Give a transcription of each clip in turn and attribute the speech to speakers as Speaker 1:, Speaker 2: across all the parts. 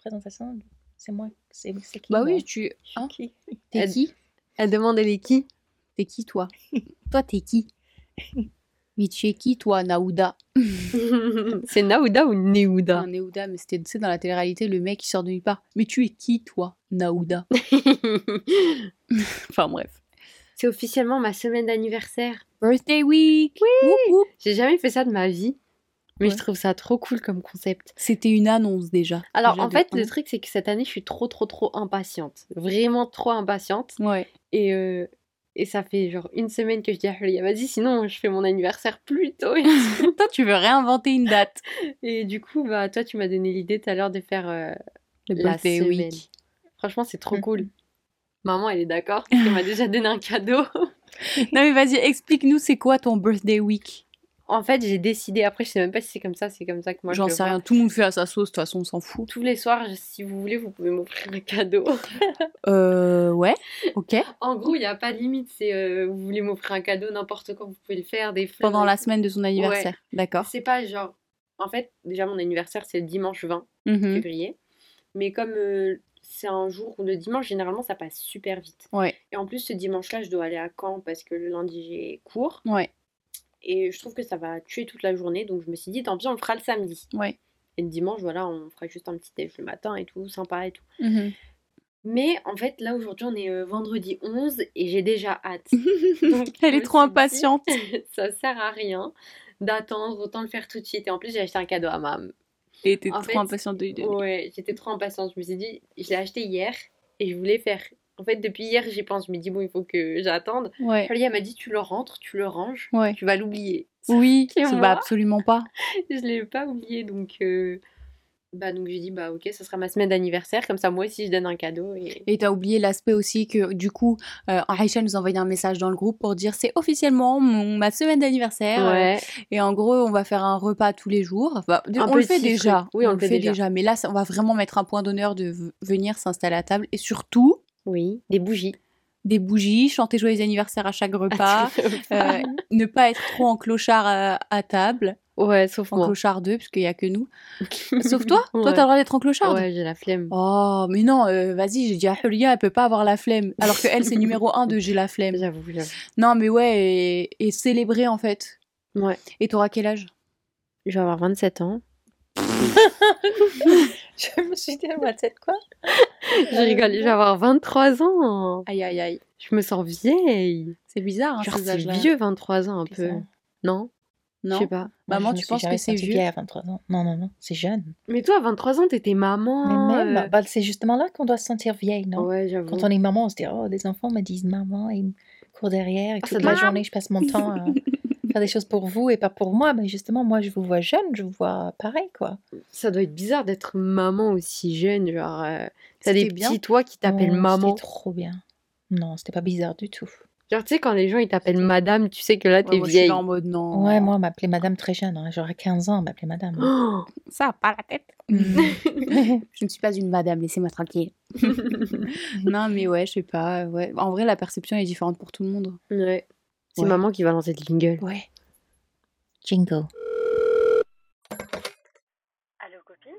Speaker 1: présentation. C'est moi. C'est qui
Speaker 2: Bah
Speaker 1: moi?
Speaker 2: oui, tu. Hein?
Speaker 1: Qui?
Speaker 2: T'es
Speaker 3: Elle-
Speaker 2: qui?
Speaker 3: Elle demande elle est qui
Speaker 2: T'es qui toi? Toi, t'es qui? Mais tu es qui toi, Naouda?
Speaker 3: C'est Naouda ou Néouda?
Speaker 2: Un Naouda, mais c'était dans la télé-réalité, le mec qui sort de nulle part. Mais tu es qui toi, Naouda? Enfin bref.
Speaker 3: C'est officiellement ma semaine d'anniversaire.
Speaker 2: Birthday week woup.
Speaker 3: J'ai jamais fait ça de ma vie. Mais
Speaker 2: Ouais.
Speaker 3: je trouve ça trop cool comme concept.
Speaker 2: C'était une annonce déjà.
Speaker 3: Alors
Speaker 2: Déjà
Speaker 3: en fait, le truc c'est que cette année, je suis trop trop trop impatiente. Vraiment trop impatiente.
Speaker 2: Ouais.
Speaker 3: Et, euh, et ça fait genre une semaine que je dis à Julia, vas-y, sinon je fais mon anniversaire plus tôt. Et,
Speaker 2: toi, tu veux réinventer une date.
Speaker 3: et du coup, bah, toi, tu m'as donné l'idée tout à l'heure de faire euh,
Speaker 2: Le
Speaker 3: la
Speaker 2: birthday
Speaker 3: semaine.
Speaker 2: week.
Speaker 3: Franchement, c'est trop
Speaker 1: Mhm.
Speaker 3: cool. Maman, elle est d'accord. qu'elle m'a déjà donné un cadeau.
Speaker 2: Non mais vas-y, explique-nous c'est quoi ton birthday week?
Speaker 3: En fait, j'ai décidé, après, je sais même pas si c'est comme ça, c'est comme ça que moi je
Speaker 2: J'en sais
Speaker 3: vois.
Speaker 2: rien, tout le monde fait à sa sauce, de toute façon on s'en fout.
Speaker 3: Tous les soirs, si vous voulez, vous pouvez m'offrir un cadeau.
Speaker 2: Euh ouais, ok.
Speaker 3: en gros, il n'y a pas de limite. C'est euh, vous voulez m'offrir un cadeau, n'importe quand, vous pouvez le faire, des fleurs.
Speaker 2: Pendant la semaine de son anniversaire, d'accord.
Speaker 3: C'est pas genre. En fait, déjà, mon anniversaire, c'est le dimanche 20
Speaker 2: Mhm.
Speaker 3: février. Mais comme euh, c'est un jour où le dimanche, généralement, ça passe super vite.
Speaker 2: Ouais,
Speaker 3: Et en plus, ce dimanche-là, je dois aller à Caen parce que le lundi, j'ai cours.
Speaker 2: ouais,
Speaker 3: Et je trouve que ça va tuer toute la journée. Donc, je me suis dit, tant pis, on le fera le samedi.
Speaker 2: ouais.
Speaker 3: Et le dimanche, voilà, on fera juste un petit déj le matin et tout, sympa et tout.
Speaker 2: Mhm.
Speaker 3: Mais en fait, là, aujourd'hui, on est euh, vendredi 11 et j'ai déjà hâte. Donc,
Speaker 2: Elle est trop
Speaker 3: suis dit,
Speaker 2: impatiente.
Speaker 3: ça sert à rien d'attendre, autant le faire tout de suite. Et en plus, j'ai acheté un cadeau à mam.
Speaker 2: Et t'es
Speaker 3: En
Speaker 2: trop
Speaker 3: fait,
Speaker 2: impatiente de lui donner.
Speaker 3: Ouais, j'étais trop impatiente. Je me suis dit, je l'ai acheté hier et je voulais faire. En fait, depuis hier, j'y pense. Je me dis, bon, il faut que j'attende.
Speaker 2: Ouais,
Speaker 3: Julia m'a dit, tu le rentres, tu le ranges,
Speaker 2: ouais.
Speaker 3: tu vas l'oublier.
Speaker 2: Oui, bah absolument pas.
Speaker 3: je l'ai pas oublié, donc. euh, Bah, donc j'ai dit, bah, ok, ça sera ma semaine d'anniversaire. Comme ça, moi aussi, je donne un cadeau. Et...
Speaker 2: T'as oublié l'aspect aussi que du coup, euh, Aïcha nous a envoyé un message dans le groupe pour dire c'est officiellement mon, ma semaine d'anniversaire.
Speaker 3: Ouais.
Speaker 2: Et en gros, on va faire un repas tous les jours. Enfin, on le fait déjà.
Speaker 3: Oui, on le fait déjà.
Speaker 2: Mais là, ça- on va vraiment mettre un point d'honneur de venir s'installer à table. Et surtout,
Speaker 3: Oui, des bougies.
Speaker 2: des bougies, chanter joyeux anniversaire à chaque repas. euh, ne pas être trop en clochard à, à table.
Speaker 3: ouais, sauf
Speaker 2: En
Speaker 3: moi.
Speaker 2: clochard 2, parce qu'il y a que nous. Sauf toi Toi,
Speaker 3: Ouais.
Speaker 2: t'as le droit d'être en clochard
Speaker 3: Ouais, j'ai la flemme.
Speaker 2: Oh, mais non, euh, vas-y, j'ai dit à Hulia, elle peut pas avoir la flemme. Alors que elle, c'est numéro 1 de j'ai la flemme.
Speaker 3: J'avoue, j'avoue.
Speaker 2: Non, mais ouais, et, et célébrer en fait.
Speaker 3: Ouais.
Speaker 2: Et t'auras quel âge?
Speaker 3: Je vais avoir 27 ans.
Speaker 1: Je me suis dit, moi, tête quoi
Speaker 3: Je rigole, je vais avoir 23 ans.
Speaker 2: Aïe, aïe, aïe.
Speaker 3: Je me sens vieille.
Speaker 2: C'est bizarre, hein,
Speaker 3: Genre,
Speaker 2: ces
Speaker 3: c'est vieux, 23 ans, un peu.
Speaker 1: Bizarre.
Speaker 3: Non? Je
Speaker 2: Non
Speaker 3: sais pas.
Speaker 2: Maman,
Speaker 1: Moi, je
Speaker 2: tu penses que c'est vieux?
Speaker 1: vieille à 23 ans. Non, non, non, c'est jeune.
Speaker 3: Mais toi, à 23 ans, t'étais maman.
Speaker 1: Mais même,
Speaker 3: euh,
Speaker 1: bah, c'est justement là qu'on doit se sentir vieille, non?
Speaker 3: Ouais, j'avoue.
Speaker 1: Quand on est maman, on se dit, oh, des enfants me disent maman, et ils me courent derrière, et
Speaker 3: Ah, ça
Speaker 1: toute la journée, je passe mon temps à faire des choses pour vous et pas pour moi. Mais justement, moi, je vous vois jeune, je vous vois pareil, quoi.
Speaker 3: Ça doit être bizarre d'être maman aussi jeune. Genre, euh, t'as des
Speaker 2: bien.
Speaker 3: petits toi qui t'appellent
Speaker 1: Oh,
Speaker 3: maman.
Speaker 1: C'était trop bien. Non, c'était pas bizarre du tout.
Speaker 3: Genre, tu sais, quand les gens ils t'appellent madame, tu sais que là, t'es
Speaker 2: Ouais, moi, je suis
Speaker 3: vieille.
Speaker 2: en mode non.
Speaker 1: Ouais, moi, on m'appelait madame très jeune. Hein. Genre à 15 ans, on m'appelait madame.
Speaker 3: Oh
Speaker 2: Ça a pas la tête.
Speaker 1: Mm.
Speaker 2: Je ne suis pas une madame, laissez-moi tranquille. non, mais ouais, je sais pas. Ouais. En vrai, la perception est différente pour tout le monde.
Speaker 3: ouais. C'est
Speaker 2: Ouais.
Speaker 3: maman qui va lancer le jingle.
Speaker 2: Ouais.
Speaker 1: Jingle.
Speaker 3: Allô, copine?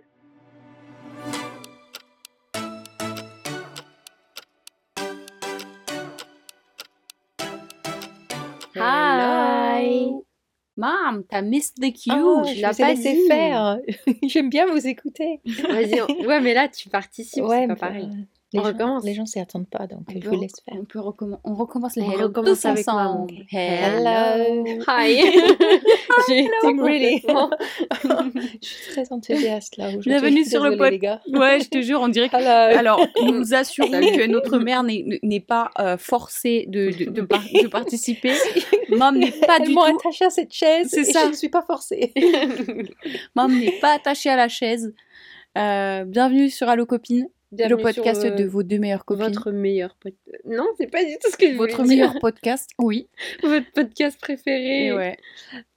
Speaker 2: Hi. Mom, t'as missed the cue.
Speaker 1: Oh, je
Speaker 2: l'as
Speaker 1: vous ai
Speaker 2: pas
Speaker 1: laissé
Speaker 2: dit.
Speaker 1: faire. J'aime bien vous écouter.
Speaker 3: Vas-y, on- ouais, mais là, tu participes, c'est pas pareil.
Speaker 1: euh, les
Speaker 3: On
Speaker 1: gens,
Speaker 3: recommence.
Speaker 1: Les gens s'y attendent pas, donc
Speaker 2: On
Speaker 1: je
Speaker 2: peut
Speaker 1: vous laisse faire.
Speaker 2: On, peut recommen- on recommence les
Speaker 3: On
Speaker 2: hello
Speaker 3: recommence
Speaker 2: tous
Speaker 3: avec maman.
Speaker 2: ensemble.
Speaker 1: Hello.
Speaker 3: Hi J'ai été
Speaker 1: I'm really-
Speaker 3: complètement-
Speaker 1: je suis très enthousiaste là. aujourd'hui.
Speaker 2: Bienvenue sur le
Speaker 1: désolée,
Speaker 2: pod-
Speaker 1: les gars.
Speaker 2: Ouais, je te jure, on dirait que
Speaker 1: Hello.
Speaker 2: Alors, nous assurons que notre mère n'est n'est pas euh, forcée de, de, de par- de participer. Mam n'est pas
Speaker 1: Elles
Speaker 2: du tout.
Speaker 1: attachée à cette chaise.
Speaker 2: C'est ça.
Speaker 1: Je ne suis pas forcée.
Speaker 2: Mam n'est pas attachée à la chaise. Euh, bienvenue sur Allo Copine, le podcast
Speaker 3: sur, euh,
Speaker 2: de vos deux meilleures copines.
Speaker 3: Votre meilleur podcast. Non, c'est pas du tout ce que je
Speaker 2: Votre
Speaker 3: dire.
Speaker 2: meilleur podcast, oui.
Speaker 3: Votre podcast préféré.
Speaker 2: Et ouais.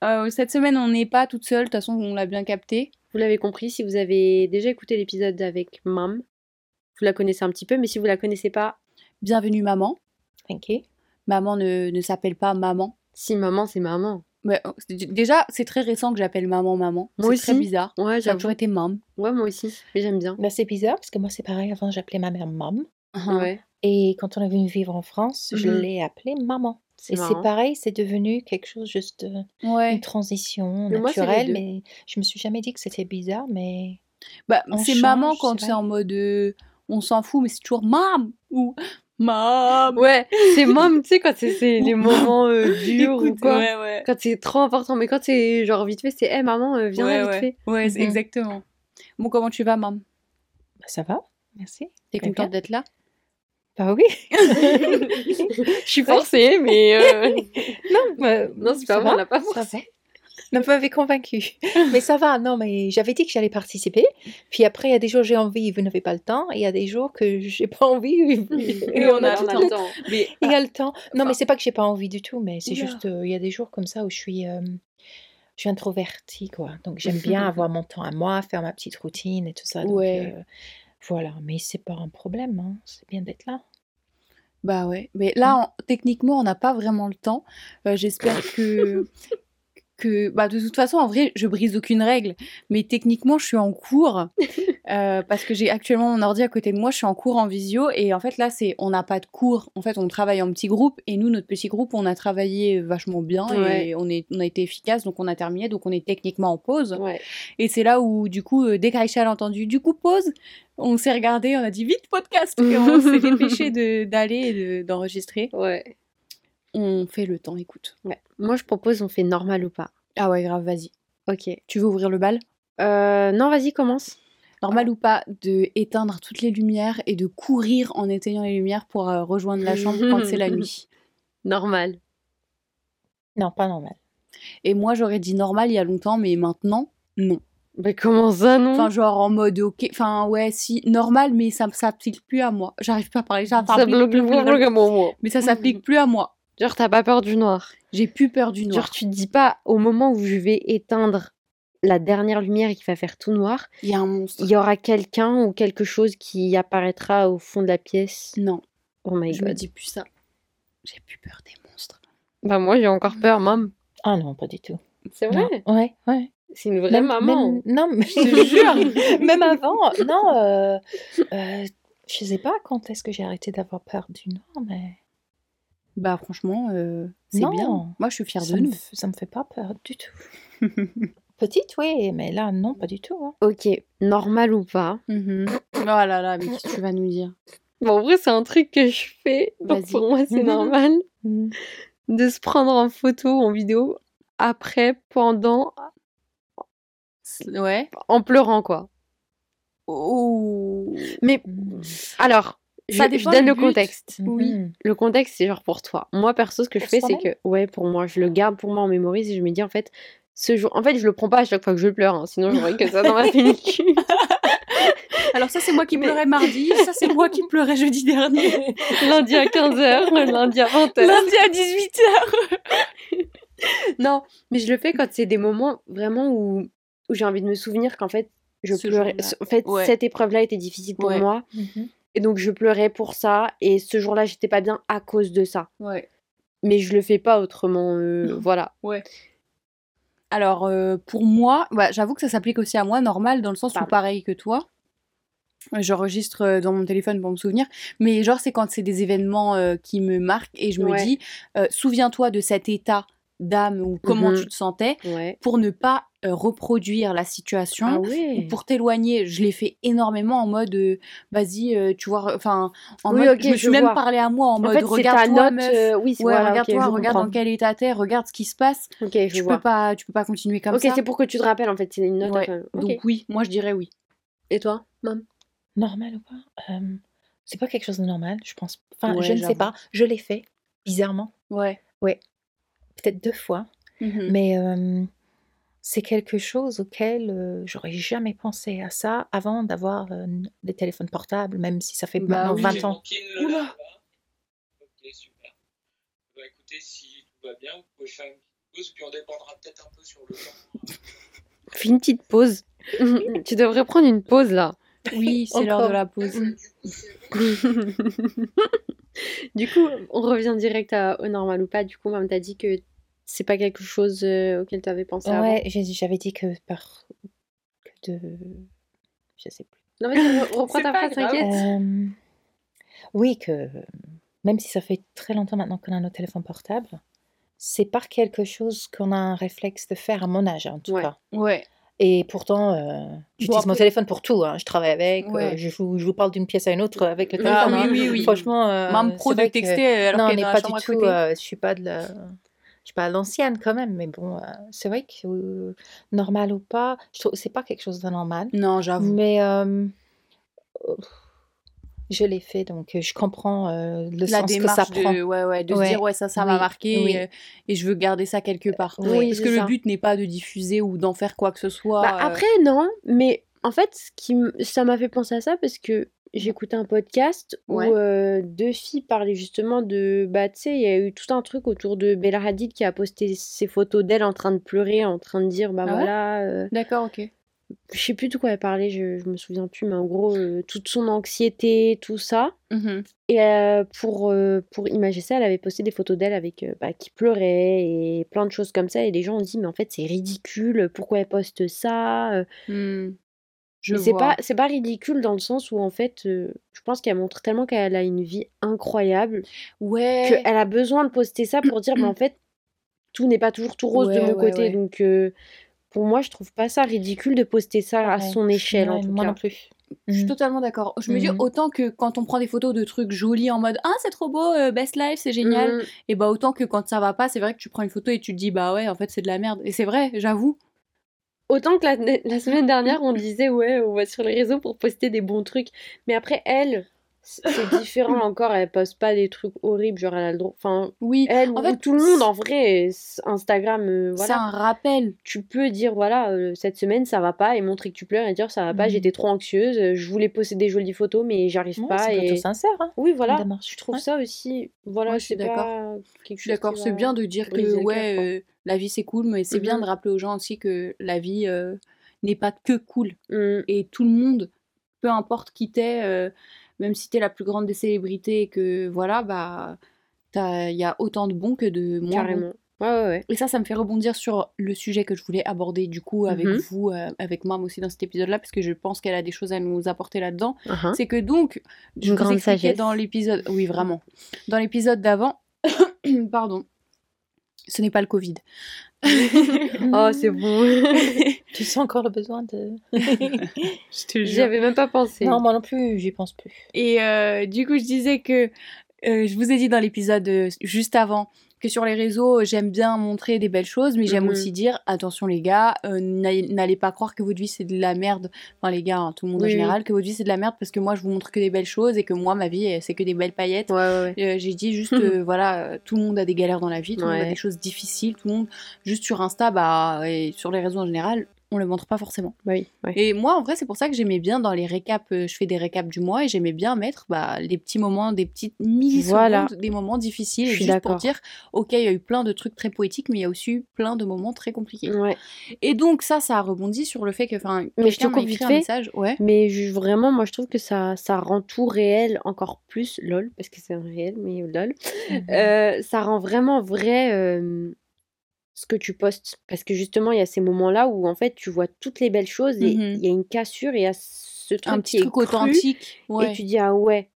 Speaker 2: Euh, cette semaine, on n'est pas toute seule. De toute façon, on l'a bien capté.
Speaker 3: Vous l'avez compris, si vous avez déjà écouté l'épisode avec Mam, vous la connaissez un petit peu, mais si vous la connaissez pas,
Speaker 2: Bienvenue, maman.
Speaker 1: Thank you.
Speaker 2: Maman ne, ne s'appelle pas maman.
Speaker 3: si maman, c'est maman.
Speaker 2: Mais, c'est- déjà, c'est très récent que j'appelle maman maman.
Speaker 3: Moi
Speaker 2: C'est très
Speaker 3: aussi.
Speaker 2: bizarre.
Speaker 3: Ouais,
Speaker 2: Ça a toujours été mam.
Speaker 3: Ouais, moi aussi. Mais j'aime bien.
Speaker 1: Bah, c'est bizarre parce que moi, c'est pareil. Avant, j'appelais ma mère maman.
Speaker 3: Ouais.
Speaker 1: Et quand on est venu vivre en France, je
Speaker 3: Mhm.
Speaker 1: l'ai appelée maman.
Speaker 3: C'est
Speaker 1: Et c'est
Speaker 3: marrant.
Speaker 1: pareil, c'est devenu quelque chose juste euh, une
Speaker 2: Ouais.
Speaker 1: transition
Speaker 3: Mais moi, c'est les
Speaker 1: naturelle,
Speaker 3: deux.
Speaker 1: mais je me suis jamais dit que c'était bizarre, mais
Speaker 2: Bah, c'est maman quand
Speaker 1: c'est
Speaker 2: en mode euh, on s'en fout, mais c'est toujours mam ou mam.
Speaker 3: Ouais, c'est mom, tu sais, quand c'est les moments euh, durs ou quoi.
Speaker 2: Ouais, ouais.
Speaker 3: Quand c'est trop important. Mais quand c'est genre vite fait, c'est hé maman, euh, viens
Speaker 2: ouais,
Speaker 3: là, vite
Speaker 2: ouais.
Speaker 3: fait.
Speaker 2: Ouais,
Speaker 1: Mhm.
Speaker 2: exactement. Bon, comment tu vas, mam
Speaker 1: bah, ça va. Merci.
Speaker 2: T'es contente d'être là?
Speaker 1: Bah oui.
Speaker 3: Je suis forcée, mais. euh,
Speaker 1: non, bah,
Speaker 3: Non, c'est pas vrai,
Speaker 1: va,
Speaker 3: on l'a pas forcé.
Speaker 1: Vous m'avez convaincu. mais ça va, non, mais j'avais dit que j'allais participer. Puis après, il y a des jours j'ai envie, vous n'avez pas le temps. Et il y a des jours que j'ai pas envie. Et,
Speaker 2: on a le
Speaker 3: le
Speaker 2: temps. Mais
Speaker 1: Il y a le temps. Non,
Speaker 2: Enfin-
Speaker 1: mais c'est pas que j'ai pas envie du tout, mais c'est juste, euh, il y a des jours comme ça où je suis, euh, je suis introvertie, quoi. Donc j'aime bien avoir mon temps à moi, faire ma petite routine et tout ça. Donc,
Speaker 2: Ouais.
Speaker 1: euh, voilà, mais c'est pas un problème, hein. C'est bien d'être là.
Speaker 2: Bah ouais, mais là, en- techniquement, on n'a pas vraiment le temps. Euh, J'espère que, que... Bah, de toute façon, en vrai, je brise aucune règle. Mais techniquement, je suis en cours euh, parce que j'ai actuellement mon ordi à côté de moi. Je suis en cours en visio. Et en fait, là, c'est on n'a pas de cours. En fait, on travaille en petit groupe. Et nous, notre petit groupe, on a travaillé vachement bien.
Speaker 3: Ouais.
Speaker 2: Et on, est, on a été efficace. Donc, on a terminé. Donc, on est techniquement en pause.
Speaker 3: Ouais.
Speaker 2: Et c'est là où, du coup, euh, dès qu'Aïcha a entendu, du coup, pause, on s'est regardé, on a dit vite podcast. Et on s'est dépêché de- d'aller et de- d'enregistrer.
Speaker 3: Ouais.
Speaker 2: On fait le temps, écoute.
Speaker 3: ouais. Moi, je propose, on fait normal ou pas.
Speaker 2: Ah ouais, grave, vas-y.
Speaker 3: Ok.
Speaker 2: Tu veux ouvrir le bal?
Speaker 3: Euh, non, vas-y, commence.
Speaker 2: Normal ou pas de éteindre toutes les lumières et de courir en éteignant les lumières pour euh, rejoindre la chambre quand c'est la nuit?
Speaker 3: Normal.
Speaker 1: Non, pas normal.
Speaker 2: Et moi, j'aurais dit normal il y a longtemps, mais maintenant, non.
Speaker 3: Mais comment ça, non?
Speaker 2: Enfin, genre en mode ok, enfin ouais, si normal, mais ça s'applique plus à moi. J'arrive pas à parler, ça
Speaker 3: Ça bloque le moi.
Speaker 2: mais ça s'applique plus à moi.
Speaker 3: Genre, t'as pas peur du noir.
Speaker 2: J'ai plus peur du noir.
Speaker 3: Genre, tu te dis pas, au moment où je vais éteindre la dernière lumière et qu'il va faire tout noir,
Speaker 2: Il y a un monstre.
Speaker 3: il y aura quelqu'un ou quelque chose qui apparaîtra au fond de la pièce.
Speaker 2: Non,
Speaker 3: Oh my
Speaker 2: je me
Speaker 3: god.
Speaker 2: dis plus ça. J'ai plus peur des monstres.
Speaker 3: Bah, moi, j'ai encore peur, mam.
Speaker 1: Ah non, pas du tout.
Speaker 3: C'est
Speaker 1: Non.
Speaker 3: vrai.
Speaker 1: Ouais, ouais.
Speaker 3: C'est une vraie
Speaker 1: Même-
Speaker 3: maman.
Speaker 1: même- non, mais
Speaker 2: Je te jure.
Speaker 1: même avant, non, euh, euh, je sais pas quand est-ce que j'ai arrêté d'avoir peur du noir, mais
Speaker 2: Bah franchement, euh, c'est
Speaker 1: Non.
Speaker 2: bien. Moi, je suis fière
Speaker 1: ça
Speaker 2: de
Speaker 1: me,
Speaker 2: nous.
Speaker 1: f- ça me fait pas peur du tout. Petite, oui, mais là, non, pas du tout. hein.
Speaker 3: Ok, normal ou pas
Speaker 2: Mhm. Oh là là, mais qu'est-ce que tu vas nous dire?
Speaker 3: Bon, en vrai, c'est un truc que je fais. Donc,
Speaker 2: Vas-y.
Speaker 3: pour moi, c'est normal de se prendre en photo, en vidéo, après, pendant,
Speaker 2: Ouais.
Speaker 3: en pleurant, quoi.
Speaker 2: Oh.
Speaker 3: Mais
Speaker 1: Mm.
Speaker 3: alors,
Speaker 2: Ça
Speaker 3: je
Speaker 2: dépend
Speaker 3: donne
Speaker 2: du
Speaker 3: le
Speaker 2: but.
Speaker 3: contexte.
Speaker 2: Oui.
Speaker 1: Mhm.
Speaker 3: Le contexte, c'est genre pour toi. Moi, perso, ce que je fais, c'est que, ouais, pour moi, je le garde pour moi en mémorise et je me dis, en fait, ce jour. En fait, je le prends pas à chaque fois que je pleure, hein, sinon j'aurais que ça dans ma pellicule.
Speaker 2: Alors ça, c'est moi qui pleurais mardi. Ça, c'est moi qui pleurais jeudi dernier.
Speaker 3: lundi à 15h, lundi à 20h.
Speaker 2: Lundi à 18h.
Speaker 3: Non, mais je le fais quand c'est des moments vraiment où, où j'ai envie de me souvenir qu'en fait, je
Speaker 2: Ce
Speaker 3: pleurais. En fait,
Speaker 2: Ouais.
Speaker 3: cette épreuve-là était difficile pour
Speaker 2: Ouais.
Speaker 3: moi.
Speaker 1: Mhm.
Speaker 3: Et donc, je pleurais pour ça. Et ce jour-là, j'étais pas bien à cause de ça.
Speaker 2: Ouais.
Speaker 3: Mais je le fais pas autrement. euh, voilà.
Speaker 2: Ouais. Alors, euh, pour moi, bah, j'avoue que ça s'applique aussi à moi, normal, dans le sens où pareil que toi. J'enregistre euh, dans mon téléphone pour me souvenir. Mais genre, c'est quand c'est des événements euh, qui me marquent et je me
Speaker 3: Ouais.
Speaker 2: dis, souviens-toi de cet état d'âme ou comment
Speaker 3: Mhm.
Speaker 2: tu te sentais
Speaker 3: Ouais.
Speaker 2: pour ne pas euh, reproduire la situation.
Speaker 3: Ah
Speaker 2: ou
Speaker 3: ouais.
Speaker 2: Pour t'éloigner, je l'ai fait énormément en mode, euh, vas-y, euh, tu vois, enfin, en
Speaker 3: Oui,
Speaker 2: mode,
Speaker 3: ok,
Speaker 2: je me
Speaker 3: je
Speaker 2: même
Speaker 3: vois.
Speaker 2: parlé à moi en,
Speaker 3: En
Speaker 2: mode,
Speaker 3: fait,
Speaker 2: regarde-toi, meuf.
Speaker 3: euh, oui,
Speaker 2: Ouais,
Speaker 3: voilà, ok,
Speaker 2: regarde-toi, regarde dans quel état t'es, regarde ce qui se passe.
Speaker 3: Ok, je
Speaker 2: Tu
Speaker 3: vois.
Speaker 2: peux pas, tu peux pas continuer comme
Speaker 3: ok,
Speaker 2: ça.
Speaker 3: c'est pour que tu te rappelles en fait. C'est une note.
Speaker 2: Ouais,
Speaker 3: ok.
Speaker 2: Donc oui, moi je dirais oui.
Speaker 3: Et toi, mam
Speaker 1: Normal ou pas? Euh, C'est pas quelque chose de normal, je pense. Enfin,
Speaker 2: Ouais,
Speaker 1: je ne sais pas. Je l'ai fait, bizarrement.
Speaker 2: Ouais.
Speaker 1: Peut-être deux fois.
Speaker 2: Mhm.
Speaker 1: Mais c'est quelque chose auquel euh, j'aurais jamais pensé à ça avant d'avoir euh, des téléphones portables, même si ça fait
Speaker 2: Bah
Speaker 1: maintenant
Speaker 2: oui.
Speaker 1: 20
Speaker 4: J'ai
Speaker 1: ans.
Speaker 2: Oula.
Speaker 4: là-bas. Ok, super. Bah écoutez, si tout va bien, vous pouvez faire une petite pause, puis on dépendra peut-être un peu sur le temps.
Speaker 3: Fais une petite pause. tu devrais prendre une pause là.
Speaker 2: Oui, c'est l'heure de la pause.
Speaker 4: Du coup, c'est-
Speaker 3: du coup, on revient direct à, au normal ou pas. Du coup, même t'as dit que c'est pas quelque chose euh, auquel tu avais pensé avant
Speaker 1: Ouais, j'ai- j'avais dit que par. que de. Je sais plus.
Speaker 3: Non, mais re- reprends ta phrase, t'inquiète.
Speaker 1: Euh, oui, que même si ça fait très longtemps maintenant qu'on a nos téléphones portables, c'est pas quelque chose qu'on a un réflexe de faire à mon âge, en tout
Speaker 3: Ouais.
Speaker 1: cas.
Speaker 2: Ouais.
Speaker 1: Et pourtant, euh, j'utilise mon
Speaker 2: après-
Speaker 1: téléphone pour tout. hein. Je travaille avec, euh, je, vous, je vous parle d'une pièce à une autre avec le
Speaker 2: Ah
Speaker 1: téléphone.
Speaker 2: oui,
Speaker 1: hein.
Speaker 2: oui, oui.
Speaker 1: Franchement, euh,
Speaker 2: Même pro de texter alors qu'elle est
Speaker 1: n'est
Speaker 2: dans la
Speaker 1: pas
Speaker 2: chambre
Speaker 1: du
Speaker 2: à
Speaker 1: tout.
Speaker 2: côté.
Speaker 1: euh, je suis pas de la, je suis pas à l'ancienne quand même, mais bon, euh, c'est vrai que euh, normal ou pas, je trouve c'est pas quelque chose de normal.
Speaker 2: Non, j'avoue.
Speaker 1: Mais euh, je l'ai fait, donc je comprends euh, le
Speaker 2: la
Speaker 1: sens que ça prend.
Speaker 2: de, ouais, ouais, de
Speaker 1: Ouais.
Speaker 2: se dire ouais ça ça m'a marqué
Speaker 1: oui.
Speaker 2: et je veux garder ça quelque part
Speaker 1: Oui,
Speaker 3: Oui,
Speaker 2: parce que le but n'est pas de diffuser ou d'en faire quoi que ce soit
Speaker 3: Bah,
Speaker 2: euh,
Speaker 3: après, non, mais en fait, ce qui ça m'a fait penser à ça parce que j'écoutais un podcast
Speaker 2: Ouais.
Speaker 3: où euh, deux filles parlaient justement de. Bah, tu sais, il y a eu tout un truc autour de Bella Hadid qui a posté ses photos d'elle en train de pleurer, en train de dire Bah
Speaker 2: Ah ouais?
Speaker 3: voilà. euh,
Speaker 2: d'accord ok
Speaker 3: je sais plus de quoi elle parlait, je, je me souviens plus, mais en gros, euh, toute son anxiété, tout ça.
Speaker 2: Mhm.
Speaker 3: Et pour, pour imager ça, elle avait posté des photos d'elle avec bah, qui pleurait et plein de choses comme ça. Et les gens ont dit, mais en fait, c'est ridicule, pourquoi elle poste ça?
Speaker 2: Hmm. Je
Speaker 3: c'est pas c'est pas ridicule dans le sens où en fait euh, je pense qu'elle montre tellement qu'elle a une vie incroyable
Speaker 2: ouais
Speaker 3: qu'elle a besoin de poster ça pour dire mais en fait tout n'est pas toujours tout rose de mon
Speaker 2: ouais,
Speaker 3: côté
Speaker 2: ouais.
Speaker 3: donc euh, pour moi je trouve pas ça ridicule de poster ça à son échelle en tout
Speaker 1: moi
Speaker 3: cas
Speaker 1: non plus.
Speaker 2: je suis
Speaker 1: Mhm.
Speaker 2: totalement d'accord je me dis
Speaker 1: Mhm.
Speaker 2: autant que quand on prend des photos de trucs jolis en mode ah c'est trop beau euh, best life c'est génial
Speaker 3: Mhm.
Speaker 2: et bah autant que quand ça va pas c'est vrai que tu prends une photo et tu te dis bah ouais en fait c'est de la merde et c'est vrai j'avoue
Speaker 3: autant que la, semaine dernière on disait ouais on va sur les réseaux pour poster des bons trucs. Mais après elle c'est différent encore elle poste pas des trucs horribles genre elle a le droit enfin
Speaker 2: oui
Speaker 3: elle
Speaker 2: En fait,
Speaker 3: tout le monde en vrai Instagram euh,
Speaker 2: c'est un rappel
Speaker 3: tu peux dire voilà euh, cette semaine ça va pas et montrer que tu pleures et dire ça va pas
Speaker 1: Mhm.
Speaker 3: j'étais trop anxieuse euh, je voulais poster des jolies photos mais j'arrive
Speaker 1: Ouais,
Speaker 3: pas
Speaker 1: c'est
Speaker 3: et
Speaker 1: sincère. Hein.
Speaker 3: oui voilà je trouve
Speaker 1: Ouais.
Speaker 3: ça aussi voilà
Speaker 2: Ouais, je suis d'accord. Je suis d'accord, c'est bien de dire que ouais, euh, la vie c'est cool, mais c'est bien
Speaker 3: Mhm.
Speaker 2: de rappeler aux gens aussi que la vie n'est pas que cool.
Speaker 3: Mm.
Speaker 2: Et tout le monde, peu importe qui t'es, même si t'es la plus grande des célébrités et que voilà, bah, t'as- il y a autant de bons que de moins bons.
Speaker 3: carrément ouais ouais ouais
Speaker 2: Et ça, ça me fait rebondir sur le sujet que je voulais aborder du coup avec
Speaker 3: Mhm.
Speaker 2: vous, euh, avec Mam aussi dans cet épisode-là, parce que je pense qu'elle a des choses à nous apporter là-dedans.
Speaker 3: Uh-huh.
Speaker 2: C'est que donc, je
Speaker 3: Une
Speaker 2: vous
Speaker 3: grande
Speaker 2: expliquais
Speaker 3: sagesse.
Speaker 2: dans l'épisode, oui vraiment, dans l'épisode d'avant, pardon, ce n'est pas le Covid.
Speaker 3: oh c'est bon
Speaker 1: Tu sens encore le besoin de.
Speaker 2: je te
Speaker 3: j'y avais même pas pensé
Speaker 1: non, moi non plus, j'y pense plus.
Speaker 2: Et euh, du coup, je disais que euh, je vous ai dit dans l'épisode euh, juste avant que sur les réseaux, j'aime bien montrer des belles choses, mais j'aime
Speaker 3: Mhm.
Speaker 2: aussi dire attention les gars, euh, n'allez pas croire que votre vie c'est de la merde. Enfin les gars, hein, tout le monde en
Speaker 3: oui.
Speaker 2: général, que votre vie c'est de la merde parce que moi je vous montre que des belles choses et que moi ma vie c'est que des belles paillettes.
Speaker 3: ouais ouais, ouais.
Speaker 2: Euh, J'ai dit juste, euh, voilà, tout le monde a des galères dans la vie, tout le monde a des choses difficiles, tout le monde, juste sur Insta, bah, et sur les réseaux en général, on le montre pas forcément.
Speaker 3: Bah oui ouais.
Speaker 2: Et moi, en vrai, c'est pour ça que j'aimais bien dans les récaps, euh, je fais des récaps du mois et j'aimais bien mettre bah, les petits moments, des petites millisecondes,
Speaker 3: Voilà.
Speaker 2: des moments difficiles,
Speaker 3: Je suis
Speaker 2: juste pour dire, ok, il y a eu plein de trucs très poétiques, mais il y a aussi eu plein de moments très compliqués.
Speaker 3: ouais
Speaker 2: Et donc ça, ça a rebondi sur le fait que, enfin,
Speaker 3: Mais je te
Speaker 2: quelqu'un m'a écrit
Speaker 3: vite
Speaker 2: un
Speaker 3: fait.
Speaker 2: message, ouais.
Speaker 3: mais je- vraiment moi je trouve que ça ça rend tout réel encore plus lol parce que c'est un réel mais lol Euh, ça rend vraiment vrai euh, ce que tu postes. Parce que justement, il y a ces moments-là où en fait tu vois toutes les belles choses et
Speaker 2: Mhm.
Speaker 3: il y a une cassure et il y a ce truc
Speaker 2: Un
Speaker 3: qui
Speaker 2: petit
Speaker 3: est
Speaker 2: truc
Speaker 3: cru,
Speaker 2: authentique. Ouais.
Speaker 3: Et tu dis, ah ouais,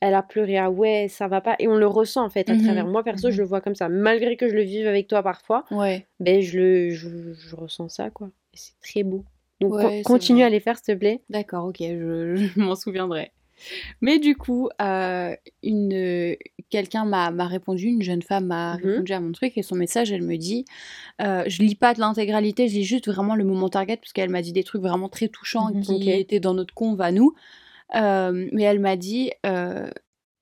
Speaker 3: elle a pleuré, ah ouais, ça va pas. Et on le ressent en fait à travers moi. Perso, je le vois comme ça. Malgré que je le vive avec toi parfois,
Speaker 2: Ouais.
Speaker 3: ben je, le, je, je ressens ça quoi. Et c'est très beau. Donc
Speaker 2: Ouais,
Speaker 3: continue à les faire s'il te plaît.
Speaker 2: D'accord, ok, je, je m'en souviendrai. Mais du coup, euh, une quelqu'un m'a répondu, une jeune femme m'a
Speaker 3: Mhm.
Speaker 2: répondu à mon truc et son message, elle me dit, euh, je lis pas de l'intégralité, je lis juste vraiment le moment target parce qu'elle m'a dit des trucs vraiment très touchants
Speaker 1: Mhm.
Speaker 2: qui étaient dans notre conve à nous. Euh, mais elle m'a dit, euh,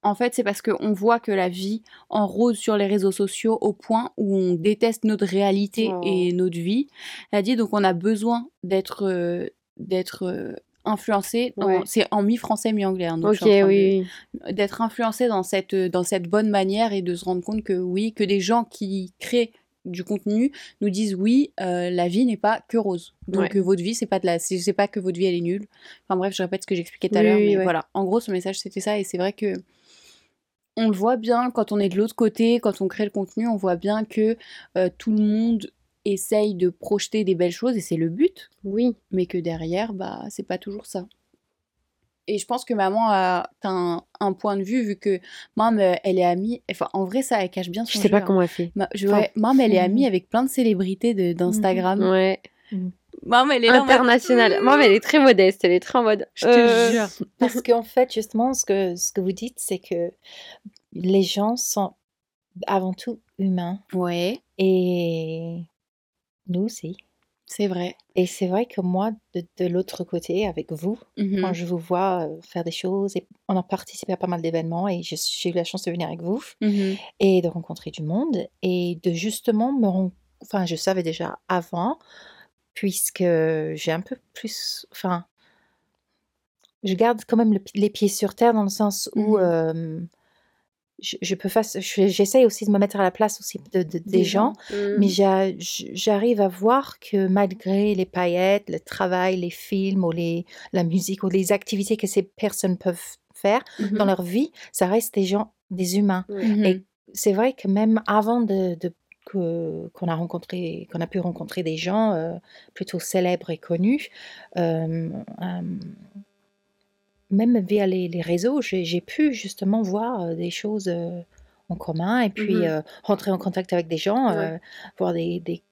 Speaker 2: en fait, c'est parce qu'on voit que la vie en rose sur les réseaux sociaux au point où on déteste notre réalité
Speaker 3: Oh.
Speaker 2: et notre vie. Elle a dit donc on a besoin d'être d'être euh, influencé.
Speaker 3: Ouais.
Speaker 2: C'est en mi-français mi-anglais. hein, donc
Speaker 3: oui.
Speaker 2: D'être influencé dans cette dans cette bonne manière et de se rendre compte que oui, que des gens qui créent du contenu nous disent oui, euh, la vie n'est pas que rose. Donc
Speaker 3: Ouais.
Speaker 2: euh, votre vie c'est pas de la, c'est pas que votre vie elle est nulle. Enfin bref, je répète ce que j'expliquais tout à l'heure,
Speaker 3: oui,
Speaker 2: mais
Speaker 3: ouais.
Speaker 2: voilà. En gros, ce message c'était ça et c'est vrai que on le voit bien quand on est de l'autre côté, quand on crée le contenu, on voit bien que euh, tout le monde essaye de projeter des belles choses et c'est le but,
Speaker 3: Oui.
Speaker 2: mais que derrière, bah, c'est pas toujours ça. Et je pense que maman a un, un point de vue vu que maman, euh, elle est amie. Enfin, en vrai, ça, elle cache bien son
Speaker 3: Je sais pas
Speaker 2: hein.
Speaker 3: comment elle fait.
Speaker 2: Ma- je-
Speaker 3: Enfin,
Speaker 2: ouais, maman, elle est
Speaker 1: mhm.
Speaker 2: amie avec plein de célébrités de- d'Instagram.
Speaker 3: Ouais.
Speaker 2: Maman, elle est mode,
Speaker 3: Internationale. Mais elle est très modeste. Elle est très en mode.
Speaker 2: Je te
Speaker 3: euh,
Speaker 2: jure.
Speaker 1: Parce qu'en fait, justement, ce que, ce que vous dites, c'est que les gens sont avant tout humains.
Speaker 2: Ouais,
Speaker 1: Et nous aussi.
Speaker 2: c'est vrai.
Speaker 1: Et c'est vrai que moi, de, de l'autre côté, avec vous,
Speaker 2: Mhm.
Speaker 1: quand je vous vois euh, faire des choses, et on a participé à pas mal d'événements, et j'ai eu la chance de venir avec vous,
Speaker 2: Mhm.
Speaker 1: et de rencontrer du monde, et de justement me rendre... Enfin, je savais déjà avant, puisque j'ai un peu plus... Enfin, je garde quand même le les pieds sur terre dans le sens où
Speaker 2: Mhm.
Speaker 1: euh, je, je peux face, je- j'essaye aussi de me mettre à la place aussi de, de- des,
Speaker 2: Des
Speaker 1: gens,
Speaker 3: mm,
Speaker 1: mais j'arrive à voir que malgré les paillettes, le travail, les films ou les, la musique ou les activités que ces personnes peuvent faire
Speaker 3: Mhm.
Speaker 1: dans leur vie, ça reste des gens, des humains. Et c'est vrai que même avant de, de- que- qu'on a rencontré, qu'on a pu rencontrer des gens euh, plutôt célèbres et connus, euh, euh, même via les, les réseaux, j'ai pu justement voir euh, des choses euh, en commun et puis
Speaker 3: Mhm.
Speaker 1: euh, rentrer en contact avec des gens, euh, voir des, des-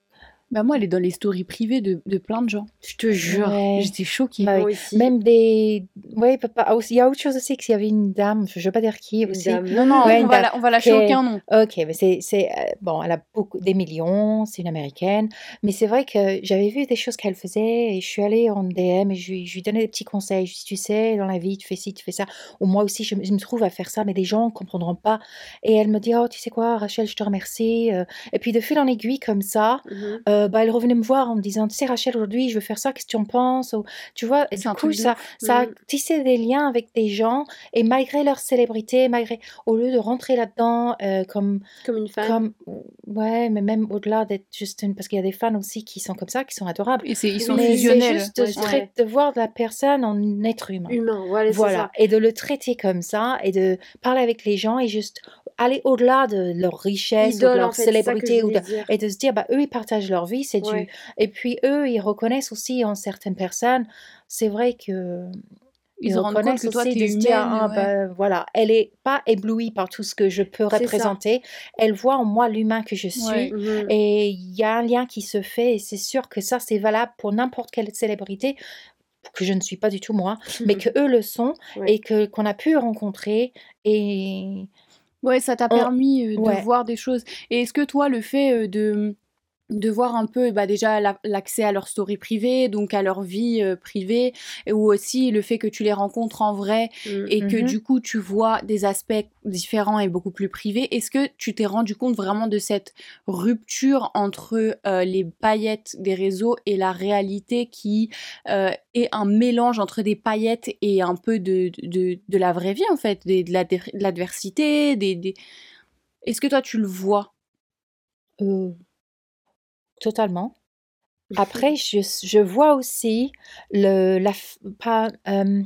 Speaker 2: Bah, moi, elle est dans les stories privées de, de plein de gens.
Speaker 3: Je te jure.
Speaker 1: Ouais.
Speaker 2: J'étais choquée.
Speaker 1: Bah,
Speaker 3: Moi aussi.
Speaker 1: même des, ouais, papa, ah, aussi- il y a autre chose aussi qu'il y avait une dame, je ne veux pas dire qui aussi.
Speaker 3: dame.
Speaker 2: Non, non,
Speaker 1: Ouais,
Speaker 2: on, va la- on va lâcher
Speaker 1: Ok.
Speaker 2: aucun nom.
Speaker 1: Ok, mais c'est, c'est, euh, bon, elle a beaucoup, des millions, c'est une américaine, mais c'est vrai que j'avais vu des choses qu'elle faisait et je suis allée en DM et je lui, je lui donnais des petits conseils. Je lui tu sais, dans la vie, tu fais ci, tu fais ça, ou moi aussi, je, me je me trouve à faire ça, mais les gens ne comprendront pas. Et elle me dit, oh, tu sais quoi, Rachel, je te remercie. euh. Et puis de fil en aiguille, comme ça,
Speaker 3: Mhm.
Speaker 1: euh, bah, elle revenait me voir en me disant, tu sais, Rachel, aujourd'hui, je veux faire ça, qu'est-ce que tu en penses? Ou, Tu vois, et du coup,
Speaker 2: de
Speaker 1: ça, ça a
Speaker 3: Mhm.
Speaker 1: tissé des liens avec des gens, et malgré leur célébrité, malgré, au lieu de rentrer là-dedans euh, comme
Speaker 3: Comme une femme.
Speaker 1: comme, ouais, mais même au-delà d'être juste une, parce qu'il y a des fans aussi qui sont comme ça, qui sont adorables.
Speaker 2: Et ils sont
Speaker 1: mais c'est
Speaker 2: fusionnels.
Speaker 1: juste de,
Speaker 3: Ouais,
Speaker 1: voir la personne en être humain.
Speaker 3: Humain, voilà,
Speaker 1: Voilà, et de le traiter comme ça, et de parler avec les gens, et juste aller au-delà de leur richesse, de leur
Speaker 3: en fait,
Speaker 1: célébrité, ou de- et de se dire, bah, eux, ils partagent leur vie, c'est
Speaker 3: Ouais.
Speaker 1: du... Et puis, eux, ils reconnaissent aussi en certaines personnes, c'est vrai que...
Speaker 2: Ils
Speaker 1: reconnaissent
Speaker 2: que toi,
Speaker 1: aussi
Speaker 2: t'es
Speaker 1: de se dire,
Speaker 2: humaine,
Speaker 1: ah,
Speaker 2: ouais.
Speaker 1: bah, voilà, elle est pas éblouie par tout ce que je peux représenter, elle voit en moi l'humain que je suis,
Speaker 2: Ouais.
Speaker 3: Mhm.
Speaker 1: et il y a un lien qui se fait, et c'est sûr que ça, c'est valable pour n'importe quelle célébrité, que je ne suis pas du tout moi, mais que eux le sont,
Speaker 3: Ouais.
Speaker 1: et que qu'on a pu rencontrer, et
Speaker 2: Ouais, ça t'a permis de voir des choses. Et est-ce que toi, le fait de, de voir un peu bah, déjà la- l'accès à leur story privée, donc à leur vie euh, privée, ou aussi le fait que tu les rencontres en vrai
Speaker 3: Mhm.
Speaker 2: et que
Speaker 1: Mhm.
Speaker 2: du coup tu vois des aspects différents et beaucoup plus privés, est-ce que tu t'es rendu compte vraiment de cette rupture entre euh, les paillettes des réseaux et la réalité qui euh, est un mélange entre des paillettes et un peu de, de, de la vraie vie en fait, des- de la- de l'adversité, des, des... Est-ce que toi tu le vois?
Speaker 1: Euh, totalement. Après, je, je vois aussi le, la, pas, euh,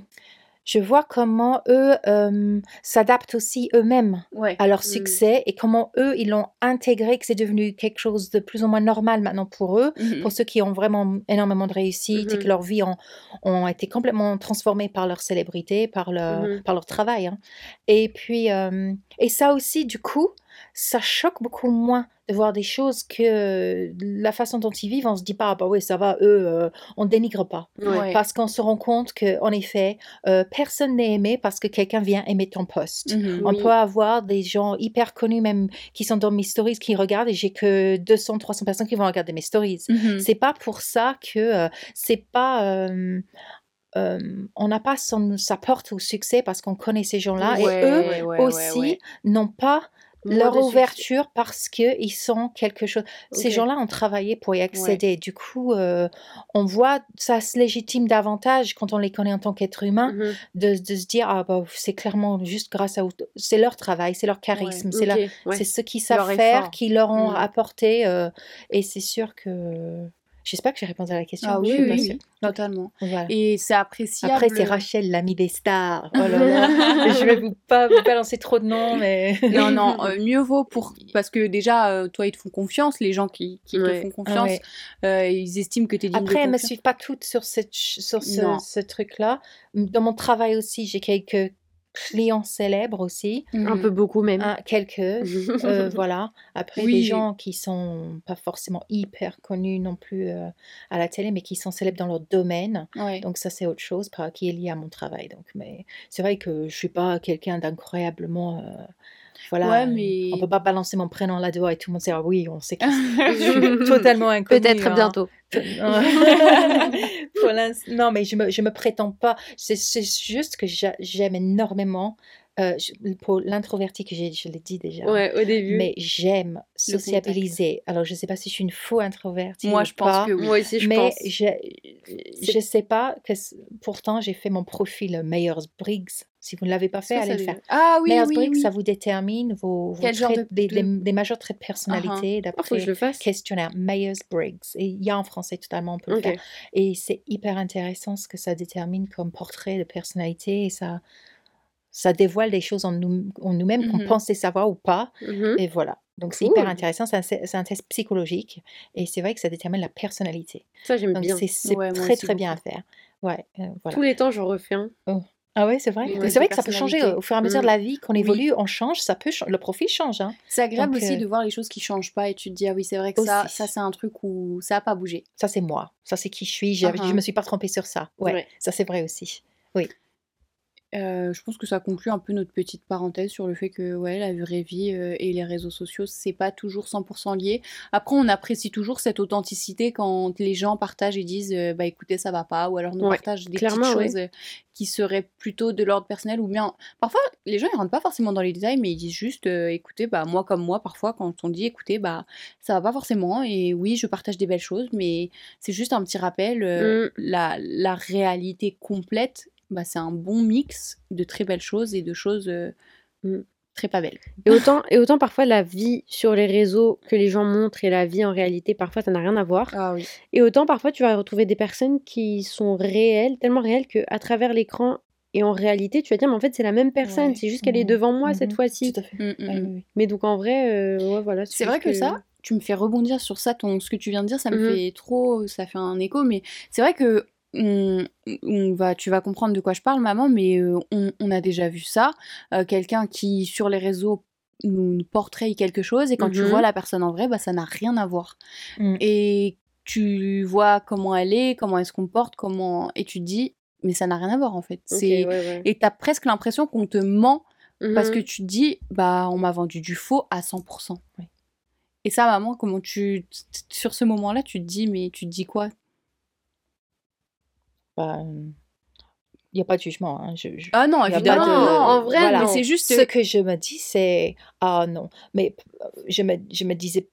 Speaker 1: je vois comment eux euh, s'adaptent aussi eux-mêmes
Speaker 2: Ouais.
Speaker 1: à leur
Speaker 3: Mm.
Speaker 1: succès et comment eux, ils l'ont intégré, que c'est devenu quelque chose de plus ou moins normal maintenant pour eux, pour ceux qui ont vraiment énormément de réussite et que
Speaker 3: Mhm.
Speaker 1: leur vie ont, ont été complètement transformées par leur célébrité, par leur, par leur travail. hein. Et puis, euh, et ça aussi, du coup, ça choque beaucoup moins de voir des choses que la façon dont ils vivent. On se dit pas, ah bah oui, ça va, eux, euh, on dénigre pas.
Speaker 3: Ouais.
Speaker 1: Parce qu'on se rend compte que, en effet, euh, personne n'est aimé parce que quelqu'un vient aimer ton post.
Speaker 2: Mhm.
Speaker 1: On
Speaker 3: Oui.
Speaker 1: peut avoir des gens hyper connus, même qui sont dans mes stories, qui regardent, et j'ai que 200, 300 personnes qui vont regarder mes stories.
Speaker 2: Mhm.
Speaker 1: C'est pas pour ça que euh, c'est pas. euh, euh, on n'a pas son, sa porte au succès parce qu'on connaît ces gens-là.
Speaker 2: Ouais,
Speaker 1: et eux
Speaker 2: ouais, ouais,
Speaker 1: aussi
Speaker 2: ouais.
Speaker 1: n'ont pas leur ouverture parce qu'ils sont quelque chose. Ces gens-là ont travaillé pour y accéder. Du coup, euh, on voit, ça se légitime davantage quand on les connaît en tant qu'être humain,
Speaker 3: Mhm.
Speaker 1: de, de se dire, ah bah, c'est clairement juste grâce à... C'est leur travail, c'est leur charisme, c'est leur-
Speaker 3: Ok, ouais.
Speaker 1: c'est ce qu'ils savent
Speaker 2: Leur
Speaker 1: faire qui leur ont
Speaker 2: Mm.
Speaker 1: apporté. euh, et c'est sûr que... J'espère que j'ai répondu à la question.
Speaker 2: Ah oui, oui, oui, totalement.
Speaker 1: Voilà.
Speaker 2: Et c'est appréciable.
Speaker 1: Après, c'est Rachel, l'amie des stars. Oh là là. je vais vous pas vous balancer trop de noms, mais.
Speaker 2: Non, non, euh, mieux vaut pour. Parce que déjà, euh, toi, ils te font confiance, les gens qui, qui
Speaker 3: Ouais.
Speaker 2: te font confiance,
Speaker 1: ouais.
Speaker 2: euh, ils estiment que tu es digne
Speaker 1: Après, elles me
Speaker 2: confiance.
Speaker 1: suivent pas toutes sur, cette, sur ce truc-là. Dans mon travail aussi, j'ai quelques clients célèbres aussi.
Speaker 3: Un peu beaucoup même.
Speaker 1: Hein, quelques. euh, voilà. Après,
Speaker 2: Oui.
Speaker 1: des gens qui sont pas forcément hyper connus non plus euh, à la télé, mais qui sont célèbres dans leur domaine.
Speaker 2: Ouais.
Speaker 1: Donc ça, c'est autre chose par qui est lié à mon travail. Donc, mais c'est vrai que je suis pas quelqu'un d'incroyablement. euh, voilà.
Speaker 2: Ouais, mais-
Speaker 1: On peut pas balancer mon prénom là-dehors et tout le monde sait ah oui, on sait qui c'est. je suis totalement inconnue.
Speaker 3: Peut-être
Speaker 1: hein.
Speaker 3: bientôt.
Speaker 1: Non, mais je me, je me prétends pas. C'est c'est juste que j'a- j'aime énormément. Euh, pour l'introverti que j'ai, je l'ai dit déjà.
Speaker 3: Ouais, au début.
Speaker 1: Mais j'aime sociabiliser. Alors, je sais pas si je suis une faux introvertie.
Speaker 2: Moi,
Speaker 1: ou
Speaker 2: je pense
Speaker 1: pas,
Speaker 2: que oui.
Speaker 3: Moi aussi, je
Speaker 1: mais
Speaker 3: pense.
Speaker 1: je, je sais pas que pourtant j'ai fait mon profil Myers-Briggs. Si vous ne l'avez pas fait,
Speaker 2: Ça,
Speaker 1: allez
Speaker 2: ça
Speaker 1: le faire.
Speaker 2: Ah oui,
Speaker 1: Myers-Briggs,
Speaker 2: oui.
Speaker 1: ça vous détermine vos, vos
Speaker 2: Quel genre
Speaker 1: traits-
Speaker 2: de-
Speaker 1: des,
Speaker 2: de-
Speaker 1: des- des majeurs traits de personnalité
Speaker 3: Ah, faut que je
Speaker 1: d'après
Speaker 3: le fasse.
Speaker 1: questionnaire Myers-Briggs. Et il y a en français totalement, on peut le faire. Et c'est hyper intéressant ce que ça détermine comme portrait de personnalité et ça, ça dévoile des choses en nous- en nous-mêmes qu'on
Speaker 2: Mhm.
Speaker 1: pensait savoir ou pas.
Speaker 3: Mhm.
Speaker 1: Et voilà. Donc c'est hyper intéressant, c'est un, c'est un test psychologique et c'est vrai que ça détermine la personnalité.
Speaker 3: Ça, j'aime
Speaker 1: Donc
Speaker 3: bien.
Speaker 1: c'est c'est
Speaker 2: Ouais, moi
Speaker 1: très très bien à faire. Ouais, euh, voilà.
Speaker 3: Tous les temps, j'en refais un.
Speaker 1: Ah ouais, c'est vrai?
Speaker 2: Ouais,
Speaker 1: c'est vrai que ça peut changer
Speaker 2: personnalité.
Speaker 1: au fur et à mesure
Speaker 3: Mm.
Speaker 1: de la vie, qu'on
Speaker 2: Oui.
Speaker 1: évolue, on change, ça peut le profil change. Hein.
Speaker 2: C'est agréable
Speaker 1: Donc,
Speaker 2: aussi
Speaker 1: euh,
Speaker 2: de voir les choses qui changent pas et tu te dis, ah oui, c'est vrai que ça,
Speaker 1: Aussi.
Speaker 2: ça c'est un truc où ça a pas bougé.
Speaker 1: Ça c'est moi, ça c'est qui je suis.
Speaker 2: Ah
Speaker 1: Je me suis pas trompée sur ça. Ouais,
Speaker 3: Ouais.
Speaker 1: ça c'est vrai aussi.
Speaker 2: Euh, je pense que ça conclut un peu notre petite parenthèse sur le fait que ouais, la vraie vie euh, et les réseaux sociaux, c'est pas toujours 100% lié. Après, on apprécie toujours cette authenticité quand les gens partagent et disent euh, bah écoutez, ça va pas, ou alors nous
Speaker 3: Ouais,
Speaker 2: partagent des petites
Speaker 3: ouais.
Speaker 2: choses qui seraient plutôt de l'ordre personnel ou bien parfois les gens ils rentrent pas forcément dans les détails mais ils disent juste écoutez bah moi comme moi parfois quand on dit écoutez bah ça va pas forcément et oui je partage des belles choses mais c'est juste un petit rappel
Speaker 3: Mm.
Speaker 2: la, la réalité complète bah, c'est un bon mix de très belles choses et de choses euh,
Speaker 3: Mm.
Speaker 2: très pas belles
Speaker 3: Et autant, et autant parfois la vie sur les réseaux que les gens montrent et la vie en réalité, parfois ça n'a rien à voir.
Speaker 2: ah oui
Speaker 3: Et autant parfois tu vas retrouver des personnes qui sont réelles, tellement réelles qu'à travers l'écran et en réalité, tu vas dire, mais en fait c'est la même personne,
Speaker 2: Ouais.
Speaker 3: c'est juste qu'elle est
Speaker 1: Mhm.
Speaker 3: devant moi cette
Speaker 1: Mhm.
Speaker 3: fois-ci.
Speaker 1: Tout à fait.
Speaker 2: Mm, mm,
Speaker 1: Oui.
Speaker 3: Mais donc en vrai, euh, ouais, voilà.
Speaker 2: C'est vrai
Speaker 3: juste
Speaker 2: que ça, tu me fais rebondir sur ça, ton, ce que tu viens de dire, ça me
Speaker 3: Mhm.
Speaker 2: fait trop, ça fait un écho, mais c'est vrai que on, on va, tu vas comprendre de quoi je parle, maman, mais euh, on, on a déjà vu ça, euh, quelqu'un qui sur les réseaux nous, nous portrait quelque chose et quand tu
Speaker 3: Mhm.
Speaker 2: vois la personne en vrai, bah ça n'a rien à voir.
Speaker 1: Mm.
Speaker 2: Et tu vois comment elle est, comment elle se comporte, comment et tu te dis, mais ça n'a rien à voir en fait.
Speaker 3: Ouais, ouais.
Speaker 2: et t'as presque l'impression qu'on te ment parce
Speaker 3: Mhm.
Speaker 2: que tu te dis, bah, on m'a vendu du faux à 100%.
Speaker 1: Oui.
Speaker 2: Et ça, maman, comment tu. Sur ce moment-là, tu te dis, mais tu te dis quoi?
Speaker 1: Bah, Il n'y a pas de jugement. hein. Je, je-
Speaker 2: Ah non, évidemment.
Speaker 1: de-
Speaker 3: Non, en vrai,
Speaker 1: voilà.
Speaker 2: c'est juste.
Speaker 1: Ce que je me dis, c'est ah non, mais je me, je me disais,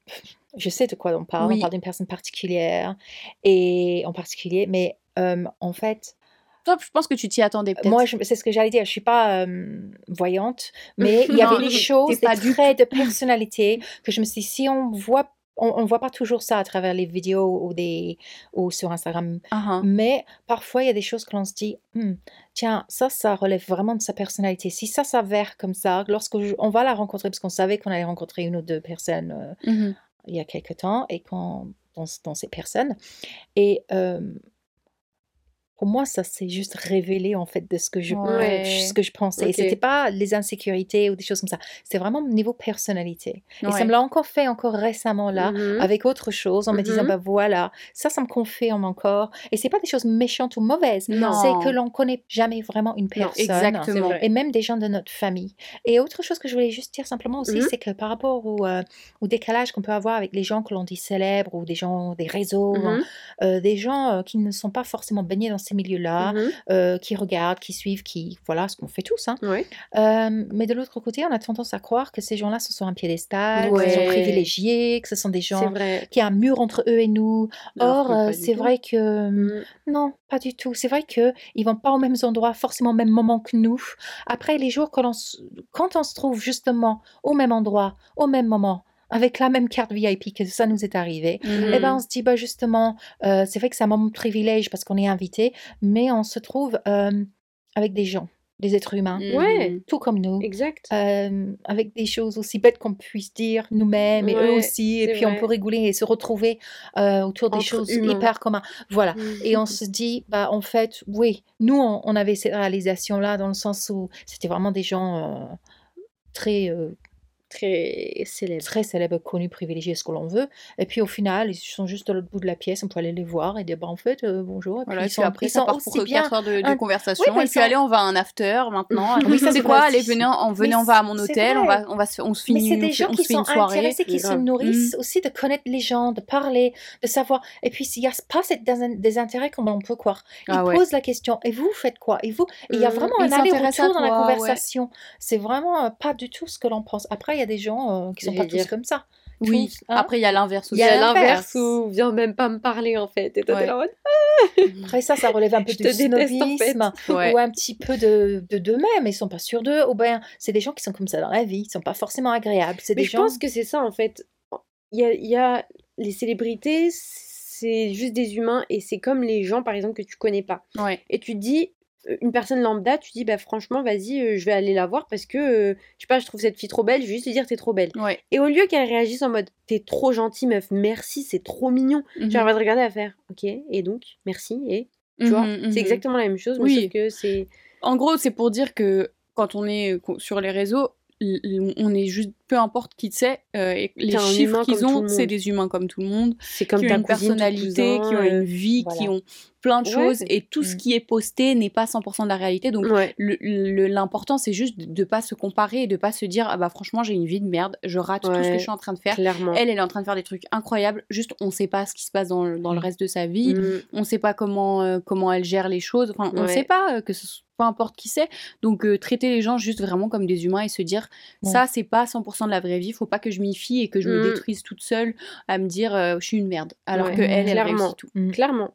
Speaker 1: je sais de quoi on parle.
Speaker 2: Oui.
Speaker 1: On parle d'une personne particulière et en particulier, mais euh, en fait,
Speaker 2: Toi, je pense que tu t'y attendais peut-être.
Speaker 1: moi, c'est ce que j'allais dire. Je suis pas euh, voyante, mais il y
Speaker 2: Non,
Speaker 1: avait des choses, des traits de personnalité que je me suis dit, si on voit, on, on voit pas toujours ça à travers les vidéos ou des ou sur Instagram
Speaker 2: ah.
Speaker 1: mais parfois, il y a des choses que l'on se dit, Hmm, tiens, ça, ça relève vraiment de sa personnalité. Si ça s'avère comme ça, lorsque je- on va la rencontrer, parce qu'on savait qu'on allait rencontrer une ou deux personnes euh,
Speaker 2: Mhm.
Speaker 1: il y a quelque temps, et quand, dans, dans ces personnes, et euh, pour moi, ça s'est juste révélé en fait de ce que je,
Speaker 2: Ouais.
Speaker 1: ce que je pensais. Et c'était pas les insécurités ou des choses comme ça. C'était vraiment niveau personnalité. Et ça me l'a encore fait encore récemment là
Speaker 3: Mhm.
Speaker 1: avec autre chose en me disant
Speaker 3: Mhm.
Speaker 1: bah voilà ça ça me confirme encore et c'est pas des choses méchantes ou mauvaises
Speaker 2: Non.
Speaker 1: c'est que l'on connaît jamais vraiment une personne
Speaker 2: exactement.
Speaker 1: et même des gens de notre famille et autre chose que je voulais juste dire simplement aussi
Speaker 3: Mhm.
Speaker 1: c'est que par rapport au, euh, au décalage qu'on peut avoir avec les gens que l'on dit célèbres ou des gens des réseaux euh, des gens euh, qui ne sont pas forcément baignés dans ces milieux là
Speaker 3: Mhm.
Speaker 1: qui regardent qui suivent qui voilà ce qu'on fait tous hein.
Speaker 3: Ouais.
Speaker 1: Euh, mais de l'autre côté, on a tendance à croire que ces gens-là sont sur un piédestal, que ce sont
Speaker 3: Ouais.
Speaker 1: privilégiés, que ce sont des gens qui ont un mur entre eux et nous.
Speaker 2: Alors
Speaker 1: Or,
Speaker 2: que
Speaker 1: euh, c'est
Speaker 2: tout.
Speaker 1: vrai que
Speaker 3: Mhm.
Speaker 1: non, pas du tout. C'est vrai que ils vont pas aux mêmes endroits, forcément au même moment que nous. Après, les jours que l'on s- quand on se trouve justement au même endroit, au même moment, avec la même carte VIP que ça nous est arrivé.
Speaker 2: Mhm.
Speaker 1: Eh ben, on se dit, bah, justement, euh, c'est vrai que c'est un moment de privilège parce qu'on est invité, mais on se trouve euh, avec des gens, des êtres humains,
Speaker 2: Mhm.
Speaker 1: Tout comme nous,
Speaker 3: Exact.
Speaker 1: euh, avec des choses aussi bêtes qu'on puisse dire nous-mêmes et eux aussi, et puis on peut rigoler et se retrouver euh, autour des
Speaker 3: Entre
Speaker 1: choses
Speaker 3: humains.
Speaker 1: hyper communes. Voilà.
Speaker 3: Mm.
Speaker 1: Et on se dit, bah, en fait, oui, nous, on, on avait cette réalisation-là dans le sens où c'était vraiment des gens euh, très,
Speaker 3: Très célèbre.
Speaker 1: très célèbres, connus, privilégiés, ce que l'on veut. Et puis au final, ils sont juste de l'autre bout de la pièce, on peut aller les voir et dire, bah, en fait, euh, bonjour. Et
Speaker 2: Voilà,
Speaker 1: puis
Speaker 2: et
Speaker 1: ils sont,
Speaker 2: après,
Speaker 1: ils
Speaker 2: ça
Speaker 1: sont
Speaker 2: part pour
Speaker 1: aussi bien.
Speaker 2: 4 heures de, de
Speaker 1: un-
Speaker 2: conversation.
Speaker 1: Oui, mais
Speaker 2: et puis,
Speaker 1: sont-
Speaker 2: allez, on va à un after maintenant.
Speaker 1: Oui, ça,
Speaker 2: c'est quoi? Allez, venez, on, venez,
Speaker 1: Mais
Speaker 2: on va à mon hôtel, on va, on va se, on se
Speaker 1: Mais
Speaker 2: finit,
Speaker 1: c'est des gens qui sont intéressés, qui se nourrissent aussi de connaître les gens, de parler, de savoir. Et puis, il n'y a pas cette dés- désintérêt comme on peut croire. Ils
Speaker 2: Ah
Speaker 1: posent la question, et vous, faites quoi? Et vous il y a
Speaker 3: Mhm.
Speaker 1: vraiment un
Speaker 2: à
Speaker 1: aller-retour dans la conversation. C'est vraiment euh, pas du tout ce que l'on pense. Après, il y a des gens euh, qui sont pas
Speaker 3: J'allais
Speaker 1: tous
Speaker 3: dire.
Speaker 1: comme ça.
Speaker 2: Oui,
Speaker 1: Tous, hein.
Speaker 2: après, il y a l'inverse
Speaker 3: Il
Speaker 2: aussi.
Speaker 3: y a
Speaker 1: l'inverse.
Speaker 3: où viens même pas me parler en fait. Et toi,
Speaker 2: Ouais.
Speaker 3: t'es là en mode,
Speaker 1: Après ça, ça relève un peu
Speaker 3: en fait.
Speaker 1: snobisme
Speaker 2: Ouais.
Speaker 1: ou un petit peu de de d'eux-mêmes. Ils sont pas sûrs d'eux. Ou bien, c'est des gens qui sont comme ça dans la vie. Ils sont pas forcément agréables. C'est
Speaker 3: Mais
Speaker 1: des
Speaker 3: je
Speaker 1: gens.
Speaker 3: pense que c'est ça en fait. Il y a, il y a les célébrités, c'est juste des humains et c'est comme les gens par exemple que tu connais pas.
Speaker 2: Ouais.
Speaker 3: Et tu te dis, une personne lambda, tu dis, bah franchement, vas-y, euh, je vais aller la voir parce que, euh, je sais pas, je trouve cette fille trop belle, je vais juste lui dire, t'es trop belle.
Speaker 2: Ouais.
Speaker 3: Et au lieu qu'elle réagisse en mode, t'es trop gentille, meuf, merci, c'est trop mignon,
Speaker 2: Mhm.
Speaker 3: j'arrive à te regarder à faire, ok, et donc, merci, et tu vois,
Speaker 2: Mhm, mhm.
Speaker 3: c'est exactement la même chose, mais
Speaker 2: Oui.
Speaker 3: sauf que c'est.
Speaker 2: En gros, c'est pour dire que quand on est euh, sur les réseaux, on est juste, peu importe qui c'est, euh, et les chiffres qu'ils ont, c'est des humains comme tout le monde,
Speaker 3: C'est comme
Speaker 2: qui ont une
Speaker 3: cousine,
Speaker 2: personnalité,
Speaker 3: cousin,
Speaker 2: qui ont
Speaker 3: euh,
Speaker 2: une vie, qui ont plein de
Speaker 3: Ouais.
Speaker 2: choses, et tout ce
Speaker 1: Mm.
Speaker 2: qui est posté n'est pas 100% de la réalité. Donc,
Speaker 3: Ouais,
Speaker 2: l'important, c'est juste de ne pas se comparer et de pas se dire, ah bah franchement, j'ai une vie de merde, je rate tout ce que je suis en train de faire.
Speaker 3: clairement.
Speaker 2: Elle, elle est en train de faire des trucs incroyables. Juste, on sait pas ce qui se passe dans, le- dans le
Speaker 1: Mm.
Speaker 2: reste de sa vie.
Speaker 3: Mm.
Speaker 2: On sait pas comment, euh, comment elle gère les choses. Enfin, on sait pas euh, que ce soit- peu importe qui c'est. Donc, euh, traiter les gens juste vraiment comme des humains et se dire,
Speaker 1: Ouais.
Speaker 2: ça, c'est pas 100% de la vraie vie. Faut pas que je m'y fie et que je me
Speaker 3: Mm.
Speaker 2: détruise toute seule à me dire, euh, je suis une merde. Alors
Speaker 3: Ouais,
Speaker 2: que elle, elle
Speaker 3: clairement.
Speaker 2: réussit tout.
Speaker 1: Mm.
Speaker 3: Clairement.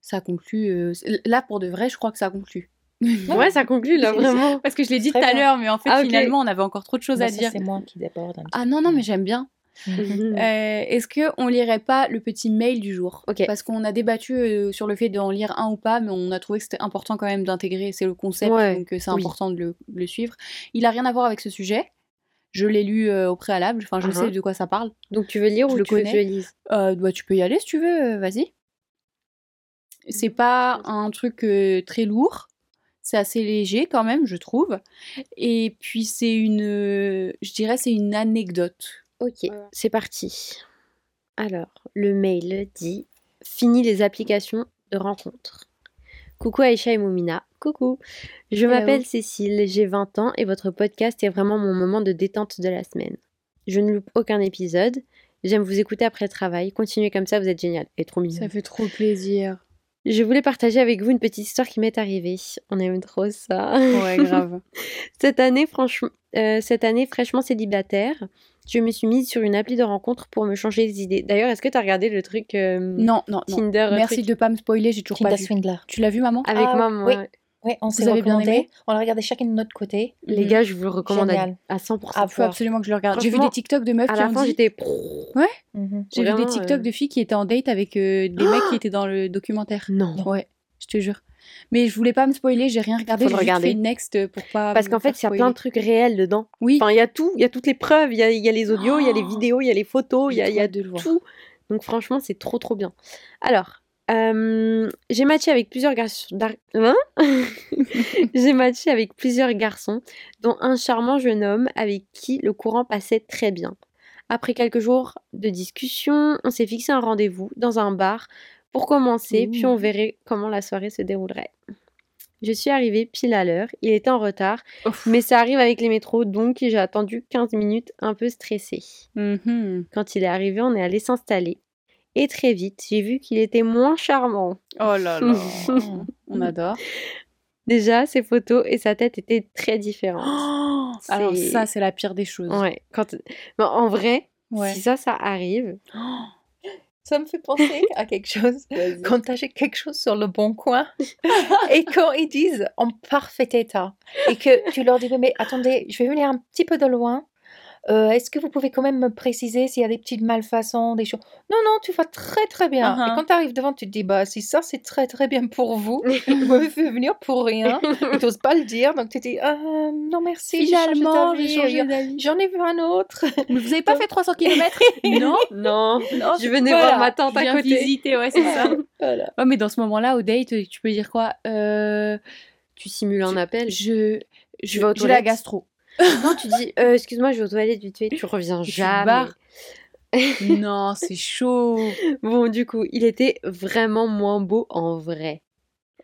Speaker 2: Ça conclut. euh, là, pour de vrai, je crois que ça conclut.
Speaker 3: Ouais, ça conclut là, vraiment.
Speaker 2: Parce que je l'ai dit tout à l'heure, mais en fait,
Speaker 3: Ah,
Speaker 2: finalement, on avait encore trop de choses
Speaker 1: Bah,
Speaker 2: à
Speaker 1: ça,
Speaker 2: dire.
Speaker 1: C'est moi qui déborde un petit
Speaker 2: Ah non, non, mais j'aime bien.
Speaker 3: Mhm.
Speaker 2: Euh, Est-ce que on lirait pas le petit mail du jour? Parce qu'on a débattu euh, sur le fait d'en lire un ou pas, mais on a trouvé que c'était important quand même d'intégrer, c'est le concept,
Speaker 3: Ouais,
Speaker 2: donc euh, c'est
Speaker 3: oui.
Speaker 2: important de le, de le suivre. Il a rien à voir avec ce sujet. Je l'ai lu euh, au préalable, enfin je
Speaker 3: Uh-huh.
Speaker 2: sais de quoi ça parle.
Speaker 3: Donc tu veux lire
Speaker 2: Je
Speaker 3: ou
Speaker 2: le
Speaker 3: tu veux que
Speaker 2: connais.
Speaker 3: je lise
Speaker 2: bah, tu peux y aller si tu veux, vas-y. C'est pas un truc très lourd, c'est assez léger quand même, je trouve. Et puis c'est une, je dirais, c'est une anecdote.
Speaker 3: Ok, c'est parti. Alors, le mail dit Fini les applications de rencontres. Coucou Aïcha et Moumina. Coucou. Je m'appelle Cécile, j'ai 20 ans et votre podcast est vraiment mon moment de détente de la semaine. Je ne loupe aucun épisode. J'aime vous écouter après le travail. Continuez comme ça, vous êtes génial. Et trop mignon.
Speaker 2: Ça fait trop plaisir.
Speaker 3: Je voulais partager avec vous une petite histoire qui m'est arrivée. On aime trop ça.
Speaker 2: Ouais, grave.
Speaker 3: Cette année, franchement, euh, cette année fraîchement célibataire, je me suis mise sur une appli de rencontre pour me changer les idées. D'ailleurs, est-ce que tu as regardé le truc euh,
Speaker 2: Non, non, non. Merci
Speaker 3: truc
Speaker 2: de pas me spoiler, j'ai toujours
Speaker 1: Tinder
Speaker 2: pas vu.
Speaker 1: Swindler.
Speaker 2: Tu l'as vu, maman?
Speaker 3: Avec
Speaker 1: Ah,
Speaker 3: moi
Speaker 1: oui. Oui, on s'est
Speaker 2: bien aimé
Speaker 1: On l'a regardé chacun de notre côté.
Speaker 3: Les
Speaker 2: Mhm.
Speaker 3: gars, je vous le recommande à,
Speaker 1: Génial.
Speaker 3: à 100%.
Speaker 1: À
Speaker 2: Faut
Speaker 1: voir.
Speaker 2: absolument que je le regarde. J'ai vu des TikTok de meufs
Speaker 3: à
Speaker 2: qui
Speaker 3: la
Speaker 2: ont
Speaker 3: fin,
Speaker 2: dit...
Speaker 3: j'étais.
Speaker 1: Mhm.
Speaker 2: J'ai vu des TikTok
Speaker 3: euh,
Speaker 2: de filles qui étaient en date avec euh, des mecs qui étaient dans le documentaire.
Speaker 3: Non.
Speaker 2: Ouais, je te jure. Mais je voulais pas me spoiler, j'ai rien regardé, j'ai fait next pour pas
Speaker 3: Parce qu'en fait, il y a plein de trucs réels dedans.
Speaker 2: Oui,
Speaker 3: Enfin, il y a tout. Il y a toutes les preuves. Il y a, il y a les audios, il y a les vidéos, il y a les photos, il y a, y a
Speaker 2: de
Speaker 3: tout. Donc, franchement, c'est trop, trop bien. Alors, euh, j'ai matché avec plusieurs garçons. Hein j'ai matché avec plusieurs garçons, dont un charmant jeune homme avec qui le courant passait très bien. Après quelques jours de discussion, on s'est fixé un rendez-vous dans un bar pour commencer, puis on verrait comment la soirée se déroulerait. Je suis arrivée pile à l'heure, il était en retard,
Speaker 2: Ouf.
Speaker 3: mais ça arrive avec les métros, donc j'ai attendu 15 minutes un peu stressée.
Speaker 2: Mhm.
Speaker 3: Quand il est arrivé, on est allé s'installer. Et très vite, j'ai vu qu'il était moins charmant.
Speaker 2: Oh là là, on adore.
Speaker 3: Déjà, ses photos et sa tête étaient très différentes.
Speaker 2: Oh, alors ça, c'est la pire des choses.
Speaker 3: Ouais, quand... Mais en vrai,
Speaker 2: Ouais.
Speaker 3: si ça, ça arrive...
Speaker 1: Ça me fait penser à quelque chose. Quand tu achètes quelque chose sur le bon coin et quand ils disent en parfait état et que tu leur dis mais attendez, je vais venir un petit peu de loin Euh, est-ce que vous pouvez quand même me préciser s'il y a des petites malfaçons, des choses? Non, non, tu vas très très bien.
Speaker 2: Uh-huh.
Speaker 1: Et quand tu arrives devant, tu te dis, bah si ça c'est très très bien pour vous, vous m'avez fait venir pour rien. Et tu n'oses pas le dire, donc tu te dis, ah, non merci, j'ai changé
Speaker 2: Finalement,
Speaker 1: d'avis,
Speaker 2: j'ai changé d'avis.
Speaker 1: J'en ai vu un autre.
Speaker 2: Mais vous avez pas fait 300 km Non.
Speaker 3: Non,
Speaker 2: Non,
Speaker 3: je venais
Speaker 1: voilà,
Speaker 3: voir ma tante
Speaker 2: je
Speaker 3: à
Speaker 2: viens
Speaker 3: côté.
Speaker 2: visiter, ouais, c'est ça.
Speaker 1: Voilà.
Speaker 2: Ouais, mais dans ce moment-là, au date, tu peux dire quoi? Euh,
Speaker 3: Tu simules un appel.
Speaker 2: Je, je,
Speaker 3: vas aux
Speaker 2: j'ai la
Speaker 3: toilettes
Speaker 2: gastro.
Speaker 3: Non, tu dis, euh, excuse-moi, je vais aux toilettes vite fait. Tu reviens jamais.
Speaker 2: non, c'est chaud.
Speaker 3: Bon, du coup, il était vraiment moins beau en vrai.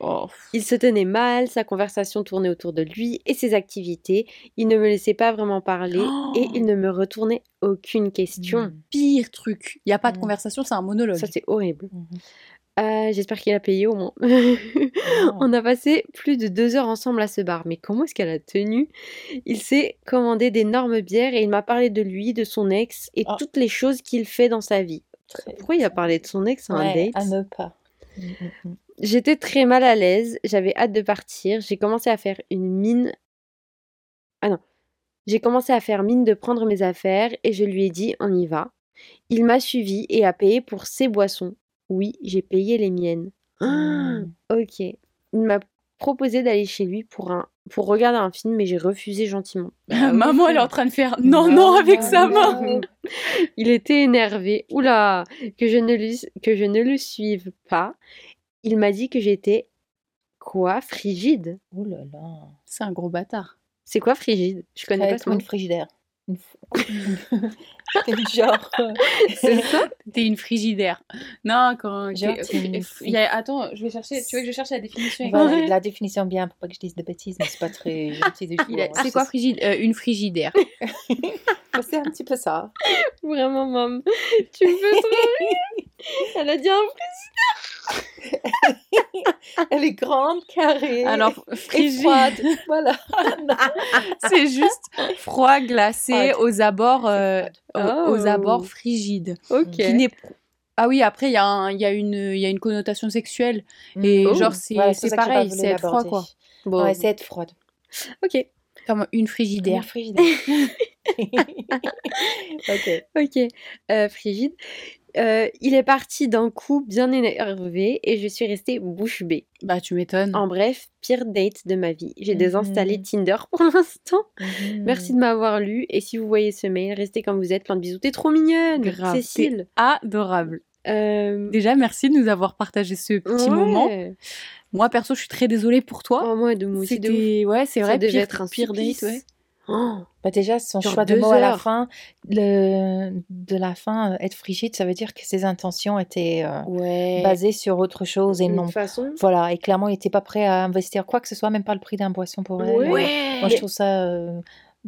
Speaker 2: Oh.
Speaker 3: Il se tenait mal, sa conversation tournait autour de lui et ses activités. Il ne me laissait pas vraiment parler
Speaker 2: Oh.
Speaker 3: et il ne me retournait aucune question.
Speaker 2: Pire truc. Il n'y a pas de
Speaker 1: Mm.
Speaker 2: conversation, c'est un monologue.
Speaker 3: Ça, c'est horrible.
Speaker 1: Mhm.
Speaker 3: Euh, J'espère qu'il a payé au moins.
Speaker 1: Oh.
Speaker 3: On a passé plus de deux heures ensemble à ce bar, mais comment est-ce qu'elle a tenu? Il s'est commandé d'énormes bières et il m'a parlé de lui, de son ex et
Speaker 1: Ah.
Speaker 3: toutes les choses qu'il fait dans sa vie.
Speaker 1: Très
Speaker 3: Pourquoi il a parlé de son ex à un
Speaker 1: Ouais,
Speaker 3: date?
Speaker 1: à ne pas. Mm, mm, mm.
Speaker 3: J'étais très mal à l'aise, j'avais hâte de partir, j'ai commencé à faire une mine. Ah non. J'ai commencé à faire mine de prendre mes affaires et je lui ai dit on y va. Il m'a suivi et a payé pour ses boissons. Oui, j'ai payé les miennes. Ah, ok. Il m'a proposé d'aller chez lui pour, un... pour regarder un film, mais j'ai refusé gentiment.
Speaker 2: Maman, elle est en train de faire non, non, avec sa main.
Speaker 1: non.
Speaker 3: Il était énervé. Oula, que je ne, lui... que je ne le suive pas. Il m'a dit que j'étais quoi Frigide
Speaker 1: Oh là là.
Speaker 2: C'est un gros bâtard.
Speaker 3: C'est quoi frigide? Je connais pas
Speaker 1: être
Speaker 3: ce mot.
Speaker 1: une frigidaire. T'es genre. euh,
Speaker 3: C'est ça
Speaker 2: T'es une frigidaire. Non, quand.
Speaker 1: Genre, une
Speaker 2: y a- Attends, je vais chercher. Tu veux que je cherche la définition
Speaker 1: Voilà,
Speaker 2: exacte?
Speaker 1: la définition bien pour pas que je dise de bêtises, mais c'est pas très gentil
Speaker 2: a-
Speaker 1: hein.
Speaker 2: C'est quoi frigide Euh, Une frigidaire?
Speaker 1: C'est un petit peu ça.
Speaker 3: Vraiment, maman. Tu me fais trop rire. Elle a dit un
Speaker 1: Elle est grande, carrée.
Speaker 2: Alors,
Speaker 1: froide. Voilà.
Speaker 2: c'est juste froid glacé aux abords, euh, aux,
Speaker 3: Oh.
Speaker 2: abords frigides.
Speaker 3: Ok.
Speaker 2: Qui Ah oui, après, il y, y, a une- y a une connotation sexuelle. Et
Speaker 3: Oh.
Speaker 2: genre, c'est
Speaker 1: Voilà,
Speaker 2: pareil, c'est être froid, quoi.
Speaker 3: Bon.
Speaker 1: Ouais, c'est être froide.
Speaker 3: Ok.
Speaker 2: Comme une frigidaire.
Speaker 1: une frigidaire. ok.
Speaker 3: Ok. Euh, frigide. Euh, il est parti d'un coup bien énervé et je suis restée bouche bée.
Speaker 2: Bah, tu m'étonnes.
Speaker 3: En bref, pire date de ma vie. J'ai désinstallé
Speaker 1: Mhm.
Speaker 3: Tinder pour l'instant.
Speaker 1: Mhm.
Speaker 3: Merci de m'avoir lu et si vous voyez ce mail, restez comme vous êtes. Plein de bisous. T'es trop mignonne,
Speaker 2: Grave,
Speaker 3: Cécile.
Speaker 2: Adorable.
Speaker 3: Euh,
Speaker 2: Déjà, merci de nous avoir partagé ce petit
Speaker 3: ouais.
Speaker 2: moment. Moi, perso, je suis très désolée pour toi.
Speaker 3: Oh, moi, de moi aussi.
Speaker 2: C'était, ouais, c'est
Speaker 3: Ça
Speaker 2: vrai,
Speaker 3: devait
Speaker 2: pire,
Speaker 3: être un
Speaker 2: pire date, ouais.
Speaker 3: Oh,
Speaker 1: Bah déjà, son
Speaker 3: Genre
Speaker 1: choix de mots à la fin, le, de la fin, euh, être frigide, ça veut dire que ses intentions étaient euh,
Speaker 2: Ouais.
Speaker 1: basées sur autre chose et
Speaker 3: de
Speaker 1: non.
Speaker 3: toute façon.
Speaker 1: Voilà, et clairement, il n'était pas prêt à investir quoi que ce soit, même pas le prix d'un boisson pour elle.
Speaker 3: Ouais.
Speaker 2: Ouais.
Speaker 1: Moi, je trouve ça euh,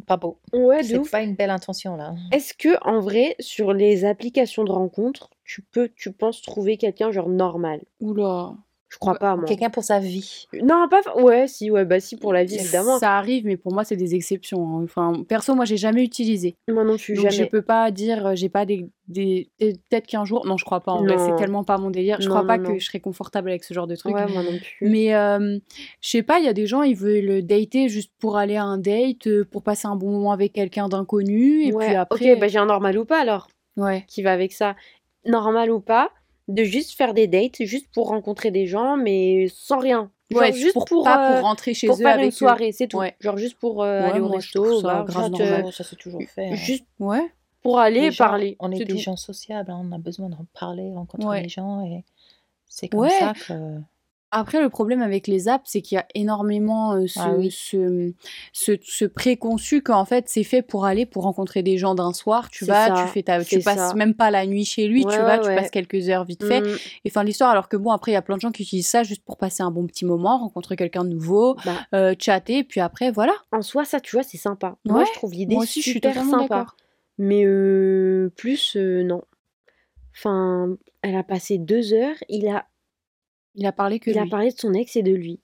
Speaker 1: pas beau.
Speaker 3: Ouais,
Speaker 1: C'est pas une belle intention là.
Speaker 3: Est-ce que en vrai, sur les applications de rencontres, tu peux, tu penses trouver quelqu'un genre normal?
Speaker 2: Oula.
Speaker 3: Je crois pas, moi.
Speaker 1: Quelqu'un pour sa vie.
Speaker 3: Non, pas. Ouais, si, ouais, bah si pour la vie évidemment.
Speaker 2: Ça arrive, mais pour moi, c'est des exceptions. hein. Enfin, perso, moi, j'ai jamais utilisé.
Speaker 3: Moi non plus, jamais.
Speaker 2: je peux pas dire, euh, j'ai pas des. des... Peut-être qu'un jour. Non, je crois pas. En vrai,
Speaker 3: Non.
Speaker 2: c'est tellement pas mon délire. Je
Speaker 3: Non,
Speaker 2: crois pas
Speaker 3: non,
Speaker 2: que je serais confortable avec ce genre de truc.
Speaker 3: Ouais, moi non plus.
Speaker 2: Mais euh, je sais pas, il y a des gens, ils veulent dater juste pour aller à un date, euh, pour passer un bon moment avec quelqu'un d'inconnu. Et
Speaker 3: Ouais,
Speaker 2: puis après.
Speaker 3: Ok, bah j'ai un normal ou pas alors
Speaker 2: Ouais.
Speaker 3: qui va avec ça. Normal ou pas, de juste faire des dates, juste pour rencontrer des gens, mais sans rien. Genre
Speaker 2: Ouais,
Speaker 3: juste
Speaker 2: pour,
Speaker 3: pour,
Speaker 2: pas
Speaker 3: euh,
Speaker 2: pour rentrer chez
Speaker 3: pour
Speaker 2: eux
Speaker 3: faire
Speaker 2: avec
Speaker 3: une
Speaker 2: eux.
Speaker 3: soirée, c'est tout.
Speaker 2: Ouais.
Speaker 3: Genre juste pour euh,
Speaker 2: Ouais,
Speaker 3: aller au resto,
Speaker 2: ça
Speaker 3: bar,
Speaker 2: grave
Speaker 3: juste, euh,
Speaker 2: normal.
Speaker 1: ça c'est toujours fait. hein.
Speaker 3: juste
Speaker 2: Ouais.
Speaker 3: pour aller
Speaker 1: gens-
Speaker 3: parler.
Speaker 1: On est
Speaker 3: c'est
Speaker 1: des
Speaker 3: tout.
Speaker 1: gens sociables, hein, on a besoin de parler, rencontrer
Speaker 2: Ouais.
Speaker 1: les gens et c'est comme
Speaker 2: Ouais.
Speaker 1: ça que.
Speaker 2: Après, le problème avec les apps, c'est qu'il y a énormément euh, ce,
Speaker 1: Ah oui.
Speaker 2: ce, ce, ce préconçu qu'en fait, c'est fait pour aller, pour rencontrer des gens d'un soir. Tu vas,
Speaker 3: ça,
Speaker 2: tu fais ta, tu passes
Speaker 3: ça.
Speaker 2: même pas la nuit chez lui, tu vas,
Speaker 3: ouais,
Speaker 2: tu passes quelques heures vite fait.
Speaker 3: Mm,
Speaker 2: Et fin de l'histoire, alors que bon, après, il y a plein de gens qui utilisent ça juste pour passer un bon petit moment, rencontrer quelqu'un de nouveau,
Speaker 3: bah,
Speaker 2: euh, chatter, puis après, voilà.
Speaker 3: en soi, ça, tu vois, c'est sympa. Moi, je trouve l'idée
Speaker 2: je suis
Speaker 3: super
Speaker 2: totalement
Speaker 3: sympa. Mais euh, plus, non. Enfin, elle a passé deux heures, il a,
Speaker 2: Il a parlé que
Speaker 3: il a parlé de son ex et de lui.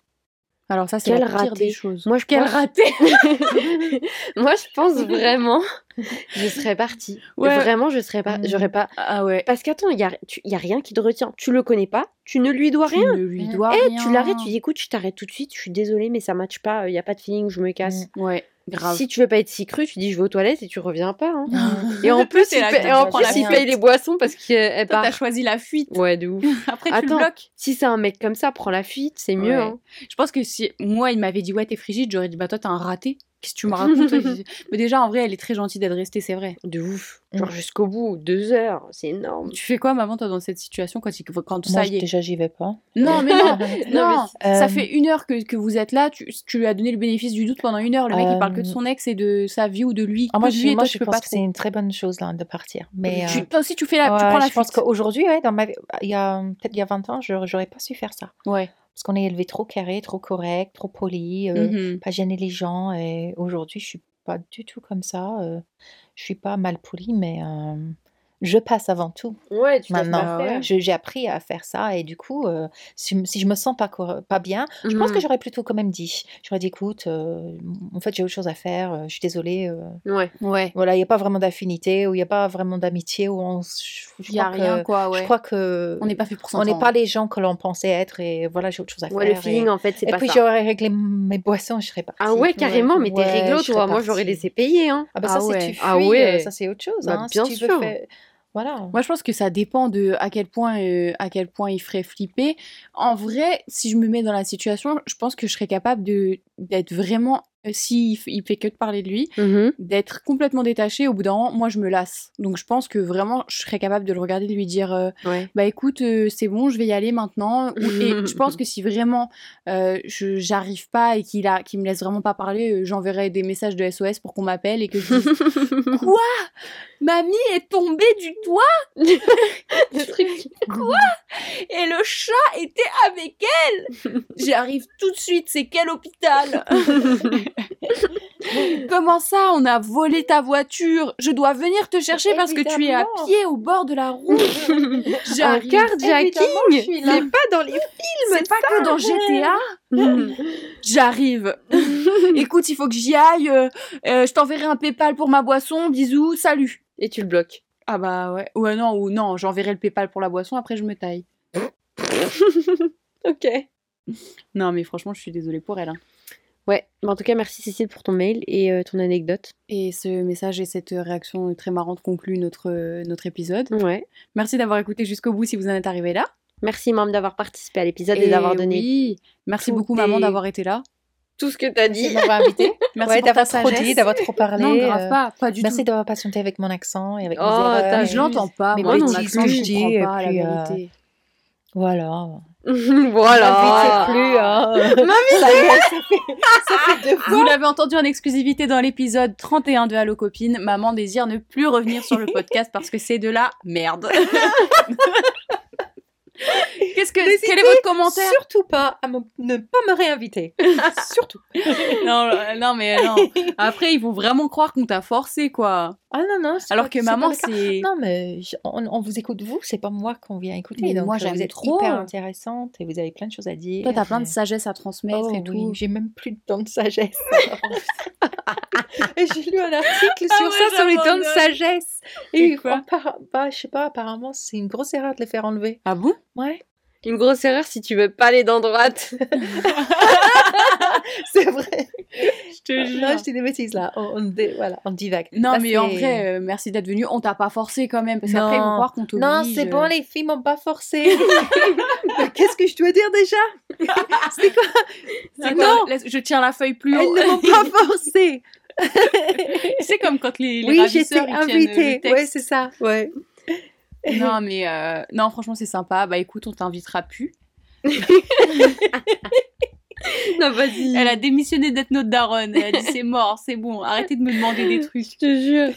Speaker 2: Alors ça, c'est
Speaker 3: Quel
Speaker 2: la pire
Speaker 3: raté.
Speaker 2: des choses.
Speaker 3: Moi, je
Speaker 2: Quel
Speaker 3: pense...
Speaker 2: raté
Speaker 3: Moi, je pense vraiment, je serais partie.
Speaker 2: Ouais.
Speaker 3: Vraiment, je serais pas, j'aurais pas.
Speaker 2: Ah ouais.
Speaker 3: Parce qu'attends, il y a, tu- y a rien qui te retient. Tu le connais pas, tu ne lui dois
Speaker 2: Tu
Speaker 3: rien.
Speaker 2: ne lui
Speaker 1: Mm.
Speaker 2: dois
Speaker 3: Eh,
Speaker 2: rien.
Speaker 3: tu l'arrêtes, tu dis écoute, je t'arrête tout de suite, je suis désolée, mais ça matche pas, il y a pas de feeling, je me casse.
Speaker 1: Mm.
Speaker 2: Ouais. Grave.
Speaker 3: Si tu veux pas être si cru, tu dis je vais aux toilettes et tu reviens pas. hein.
Speaker 1: Ah.
Speaker 3: Et en plus, il paye,
Speaker 2: t'as
Speaker 3: et en plus, il paye les boissons parce qu'elle
Speaker 2: Toi,
Speaker 3: part.
Speaker 2: t'as choisi la fuite.
Speaker 3: Ouais, de ouf.
Speaker 2: Après, tu le
Speaker 3: Attends,
Speaker 2: bloques.
Speaker 3: si c'est un mec comme ça, prends la fuite, c'est mieux.
Speaker 2: Ouais.
Speaker 3: hein.
Speaker 2: Je pense que si moi, il m'avait dit, ouais, t'es frigide, j'aurais dit, bah toi, t'es un raté. Qu'est-ce que tu me racontes Mais déjà, en vrai, elle est très gentille d'être restée, c'est vrai.
Speaker 3: De ouf.
Speaker 1: Mm.
Speaker 3: Genre jusqu'au bout, deux heures, c'est énorme.
Speaker 2: Tu fais quoi, maman, toi, dans cette situation quand, quand
Speaker 1: Moi,
Speaker 2: ça y est?
Speaker 1: déjà, j'y vais pas.
Speaker 2: Non, mais non, non.
Speaker 1: Euh,
Speaker 2: Ça fait une heure que, que vous êtes là, tu, tu lui as donné le bénéfice du doute pendant une heure. Le mec, il parle que de
Speaker 1: Euh,
Speaker 2: son ex et de sa vie ou de lui.
Speaker 1: Ah, moi, je,
Speaker 2: lui
Speaker 1: moi,
Speaker 2: toi,
Speaker 1: je
Speaker 2: tu peux
Speaker 1: pense
Speaker 2: pas
Speaker 1: que c'est une très bonne chose là, de partir. Mais
Speaker 2: Tu-
Speaker 1: euh,
Speaker 2: toi aussi, tu fais la, tu
Speaker 1: ouais,
Speaker 2: prends la
Speaker 1: je pense qu'aujourd'hui, ouais, dans ma vie, il y a peut-être il y a 20 ans, je j'aurais pas su faire ça.
Speaker 2: Ouais.
Speaker 1: Parce qu'on est élevé trop carré, trop correct, trop poli, euh,
Speaker 2: Mhm.
Speaker 1: pas gêner les gens. Et aujourd'hui, je suis pas du tout comme ça. euh, je suis pas mal poli, mais euh, je passe avant tout.
Speaker 3: Ouais, tu
Speaker 1: Maintenant,
Speaker 3: pas
Speaker 2: ouais.
Speaker 3: faire.
Speaker 1: Je- j'ai appris à faire ça et du coup, euh, si, si je me sens pas, bien, je pense que
Speaker 3: Mhm.
Speaker 1: j'aurais plutôt quand même dit. J'aurais dit, écoute, euh, en fait, j'ai autre chose à faire, euh, je suis désolée. euh,
Speaker 3: Ouais.
Speaker 2: Ouais.
Speaker 1: voilà, il n'y a pas vraiment d'affinité ou il n'y a pas vraiment d'amitié où on, je, je
Speaker 2: Il y a rien,
Speaker 1: que,
Speaker 2: quoi,
Speaker 1: je
Speaker 2: ouais.
Speaker 1: crois que
Speaker 2: On n'est pas fait pour
Speaker 1: on n'est
Speaker 2: s'entendre.
Speaker 1: pas les gens que l'on pensait être et voilà, j'ai autre chose à
Speaker 3: Ouais,
Speaker 1: faire.
Speaker 3: le feeling,
Speaker 1: et,
Speaker 3: en fait, c'est
Speaker 1: et
Speaker 3: pas
Speaker 1: puis
Speaker 3: ça.
Speaker 1: j'aurais réglé mes boissons, je serais partie.
Speaker 3: Ah ouais, carrément, mais t'es
Speaker 1: Ouais,
Speaker 3: réglo,
Speaker 1: je
Speaker 3: toi. Moi, j'aurais laissé payer, hein.
Speaker 1: Ah bah
Speaker 2: Ah
Speaker 1: ça,
Speaker 2: ouais.
Speaker 1: c'est tu fuis,
Speaker 3: Ah ouais.
Speaker 1: euh, ça c'est autre chose.
Speaker 3: Bah,
Speaker 1: hein,
Speaker 3: bien
Speaker 1: si tu veux
Speaker 3: sûr.
Speaker 1: faire- Voilà.
Speaker 2: Moi, je pense que ça dépend de à quel point, euh, à quel point il ferait flipper. En vrai, si je me mets dans la situation, je pense que je serais capable de d'être vraiment, s'il f- il fait que de parler de lui,
Speaker 3: Mhm.
Speaker 2: d'être complètement détaché. Au bout d'un moment, moi, je me lasse. Donc, je pense que vraiment, je serais capable de le regarder, de lui dire, euh,
Speaker 3: Ouais.
Speaker 2: bah écoute, euh, c'est bon, je vais y aller maintenant. Et je pense que si vraiment euh, je j'arrive pas et qu'il a, qu'il me laisse vraiment pas parler, euh, j'enverrai des messages de SOS pour qu'on m'appelle et que je dise quoi? Mamie est tombée du toit?
Speaker 3: Le truc.
Speaker 2: et le chat était avec elle? J'arrive tout de suite. C'est quel hôpital? Comment ça On a volé ta voiture? Je dois venir te chercher parce que tu es à pied au bord de la route.
Speaker 3: Un
Speaker 2: J'arrive.
Speaker 3: carjacking. C'est pas dans les
Speaker 2: C'est pas que dans GTA.
Speaker 3: films
Speaker 2: J'arrive. Écoute, il faut que j'y aille. euh, euh, je t'enverrai un PayPal pour ma boisson. Bisous, salut.
Speaker 3: Et tu le bloques.
Speaker 2: Ah bah ouais. Ouais, non, ou non, j'enverrai le PayPal pour la boisson, après je me taille.
Speaker 3: Ok.
Speaker 2: Non, mais franchement, je suis désolée pour elle. hein.
Speaker 3: Ouais, mais en tout cas, merci Cécile pour ton mail et euh, ton anecdote.
Speaker 2: Et ce message et cette réaction très marrante conclut notre, euh, notre épisode.
Speaker 3: Ouais.
Speaker 2: Merci d'avoir écouté jusqu'au bout si vous en êtes arrivé là.
Speaker 3: Merci, Mam, d'avoir participé à l'épisode et, d'avoir donné
Speaker 2: oui, merci beaucoup, maman, d'avoir été là.
Speaker 3: tout ce que t'as
Speaker 1: Merci
Speaker 3: dit.
Speaker 1: de m'avoir invité.
Speaker 2: Merci
Speaker 1: ouais, d'avoir trop dit, d'avoir trop parlé.
Speaker 2: Non, grave
Speaker 1: euh,
Speaker 2: pas, pas du
Speaker 1: Merci
Speaker 2: tout.
Speaker 1: d'avoir patienté avec mon accent et avec
Speaker 3: Oh,
Speaker 1: mes erreurs.
Speaker 2: Mais je l'entends pas,
Speaker 1: Mais
Speaker 2: moi, mon accent, je comprends pas, la
Speaker 1: euh,
Speaker 2: vérité.
Speaker 1: Voilà.
Speaker 3: voilà.
Speaker 1: Plus, hein. ça fait, ça fait deux fois.
Speaker 2: Vous l'avez entendu en exclusivité dans l'épisode 31 de Allo Copine. Maman désire ne plus revenir sur le podcast parce que c'est de la merde. Qu'est-ce que, quel est votre commentaire
Speaker 1: Surtout pas à me- ne pas me réinviter. Surtout.
Speaker 2: non, euh, non, mais non. Après, ils vont vraiment croire qu'on t'a forcé, quoi.
Speaker 1: Ah non, non.
Speaker 2: Alors
Speaker 1: pas-
Speaker 2: que maman, c'est.
Speaker 1: Non, mais je- on, on vous écoute vous, c'est pas moi qu'on vient écouter.
Speaker 2: Mais
Speaker 1: donc
Speaker 2: moi,
Speaker 1: euh,
Speaker 2: j'aime
Speaker 1: vous êtes
Speaker 2: trop.
Speaker 1: hyper intéressante et vous avez plein de choses à dire.
Speaker 2: Toi, t'as plein de
Speaker 1: et-
Speaker 2: sagesse à transmettre
Speaker 1: Oh,
Speaker 2: et
Speaker 1: oui,
Speaker 2: tout.
Speaker 1: J'ai même plus de temps de sagesse. et j'ai lu un article
Speaker 2: Ah
Speaker 1: sur
Speaker 2: ouais,
Speaker 1: ça, sur les temps de sagesse.
Speaker 2: C'est
Speaker 1: Et
Speaker 2: quoi
Speaker 1: bah, je sais pas, apparemment, c'est une grosse erreur de les faire enlever.
Speaker 2: Ah bon?
Speaker 1: Ouais.
Speaker 3: Une grosse erreur si tu veux pas les dents droites.
Speaker 1: C'est vrai.
Speaker 2: Je te
Speaker 1: Non, je dis des bêtises là. On, on dé- voilà, on divague.
Speaker 2: Non,
Speaker 1: Là,
Speaker 2: mais en vrai, euh, merci d'être venu. On t'a pas forcé quand même, parce qu'après, ils vont
Speaker 1: Non.
Speaker 2: croire qu'on t'oblige.
Speaker 1: Non, c'est bon,
Speaker 2: euh.
Speaker 1: les filles m'ont pas forcé. Qu'est-ce que je dois dire déjà? C'est quoi?
Speaker 2: Attends,
Speaker 1: Non.
Speaker 2: laisse- je tiens la feuille plus
Speaker 1: Elles
Speaker 2: haut.
Speaker 1: ne m'ont pas forcé.
Speaker 2: c'est comme quand les, les
Speaker 1: Oui, j'étais
Speaker 2: ravisseurs, ils tiennent
Speaker 1: invitée.
Speaker 2: le texte.
Speaker 1: Ouais, c'est ça. Ouais.
Speaker 2: Non, mais euh, non, franchement, c'est sympa. Bah écoute, on t'invitera plus.
Speaker 3: non, vas-y.
Speaker 2: Elle a démissionné d'être notre daronne. Elle a dit c'est mort, c'est bon, arrêtez de me demander des trucs.
Speaker 3: Je te jure.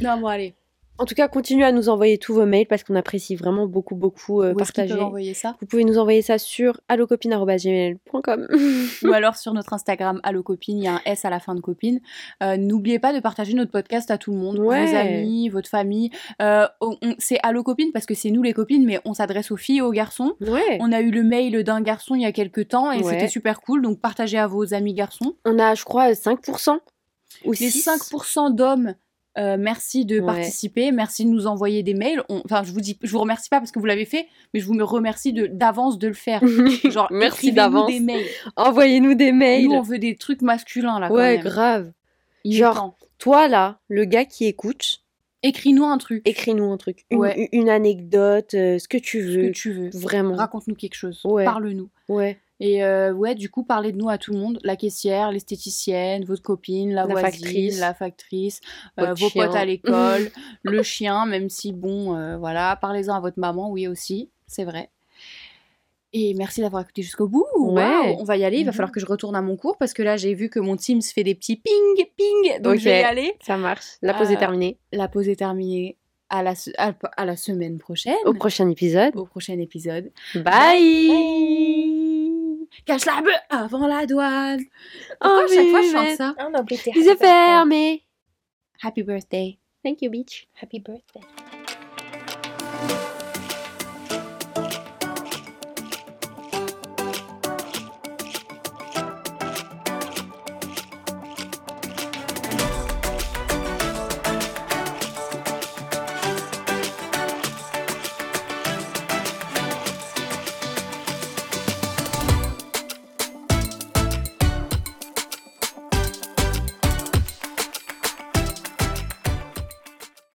Speaker 2: Non, bon, allez.
Speaker 3: En tout cas, continuez à nous envoyer tous vos mails parce qu'on apprécie vraiment beaucoup, beaucoup euh,
Speaker 2: Où
Speaker 3: partager.
Speaker 2: peuvent envoyer ça
Speaker 3: Vous pouvez nous envoyer ça sur allocopine.gmail.com.
Speaker 2: Ou alors sur notre Instagram, Allo Copine, il y a un S à la fin de copine. Euh, N'oubliez pas de partager notre podcast à tout le monde,
Speaker 3: Ouais.
Speaker 2: vos amis, votre famille. Euh, c'est Allo Copine parce que c'est nous les copines, mais on s'adresse aux filles et aux garçons.
Speaker 3: ouais.
Speaker 2: On a eu le mail d'un garçon il y a quelques temps et
Speaker 3: Ouais.
Speaker 2: c'était super cool, donc partagez à vos amis garçons.
Speaker 3: On a, je crois, 5% ou
Speaker 2: Les
Speaker 3: 6.
Speaker 2: 5% d'hommes, euh, merci de
Speaker 3: Ouais.
Speaker 2: participer, merci de nous envoyer des mails. On- Enfin, je vous dis, je vous remercie pas parce que vous l'avez fait, mais je vous me remercie de d'avance de le faire. Genre,
Speaker 3: Merci d'avance.
Speaker 2: des mails.
Speaker 3: Envoyez-nous des mails.
Speaker 2: Nous, on veut des trucs masculins là. Quand
Speaker 3: ouais,
Speaker 2: même.
Speaker 3: grave.
Speaker 2: Il
Speaker 3: Genre. Toi, là, le gars qui écoute,
Speaker 2: Écris-nous un truc.
Speaker 3: écris-nous un truc. Une,
Speaker 2: Ouais.
Speaker 3: une anecdote, euh, ce que tu
Speaker 2: ce
Speaker 3: veux.
Speaker 2: que tu veux.
Speaker 3: Vraiment.
Speaker 2: Raconte-nous quelque chose.
Speaker 3: Ouais.
Speaker 2: Parle-nous.
Speaker 3: Ouais.
Speaker 2: Et euh, ouais, du coup, parlez de nous à tout le monde. La caissière, l'esthéticienne, votre copine, la,
Speaker 3: La
Speaker 2: voisine,
Speaker 3: factrice.
Speaker 2: la factrice, euh, vos
Speaker 3: chien.
Speaker 2: potes à l'école, le chien, même si, bon, euh, voilà, parlez-en à votre maman, oui aussi, c'est vrai. Et merci d'avoir écouté jusqu'au bout.
Speaker 3: Ouais.
Speaker 2: On va y aller. Il va
Speaker 1: Mhm.
Speaker 2: falloir que je retourne à mon cours parce que là, j'ai vu que mon Teams fait des petits ping, ping. Donc, je vais y aller.
Speaker 3: Ça marche. La pause est terminée.
Speaker 2: La pause est terminée. À la, se- à, à la semaine prochaine.
Speaker 3: Au prochain épisode.
Speaker 2: Au prochain épisode.
Speaker 3: Bye.
Speaker 2: Cache la bœuf avant la douane.
Speaker 3: Oh,
Speaker 2: Pourquoi à chaque fois je chante ça?
Speaker 1: On a oublié tes
Speaker 3: Les yeux
Speaker 1: happy birthday.
Speaker 3: fermés.
Speaker 2: Happy birthday.
Speaker 3: Thank you, bitch.
Speaker 1: Happy birthday.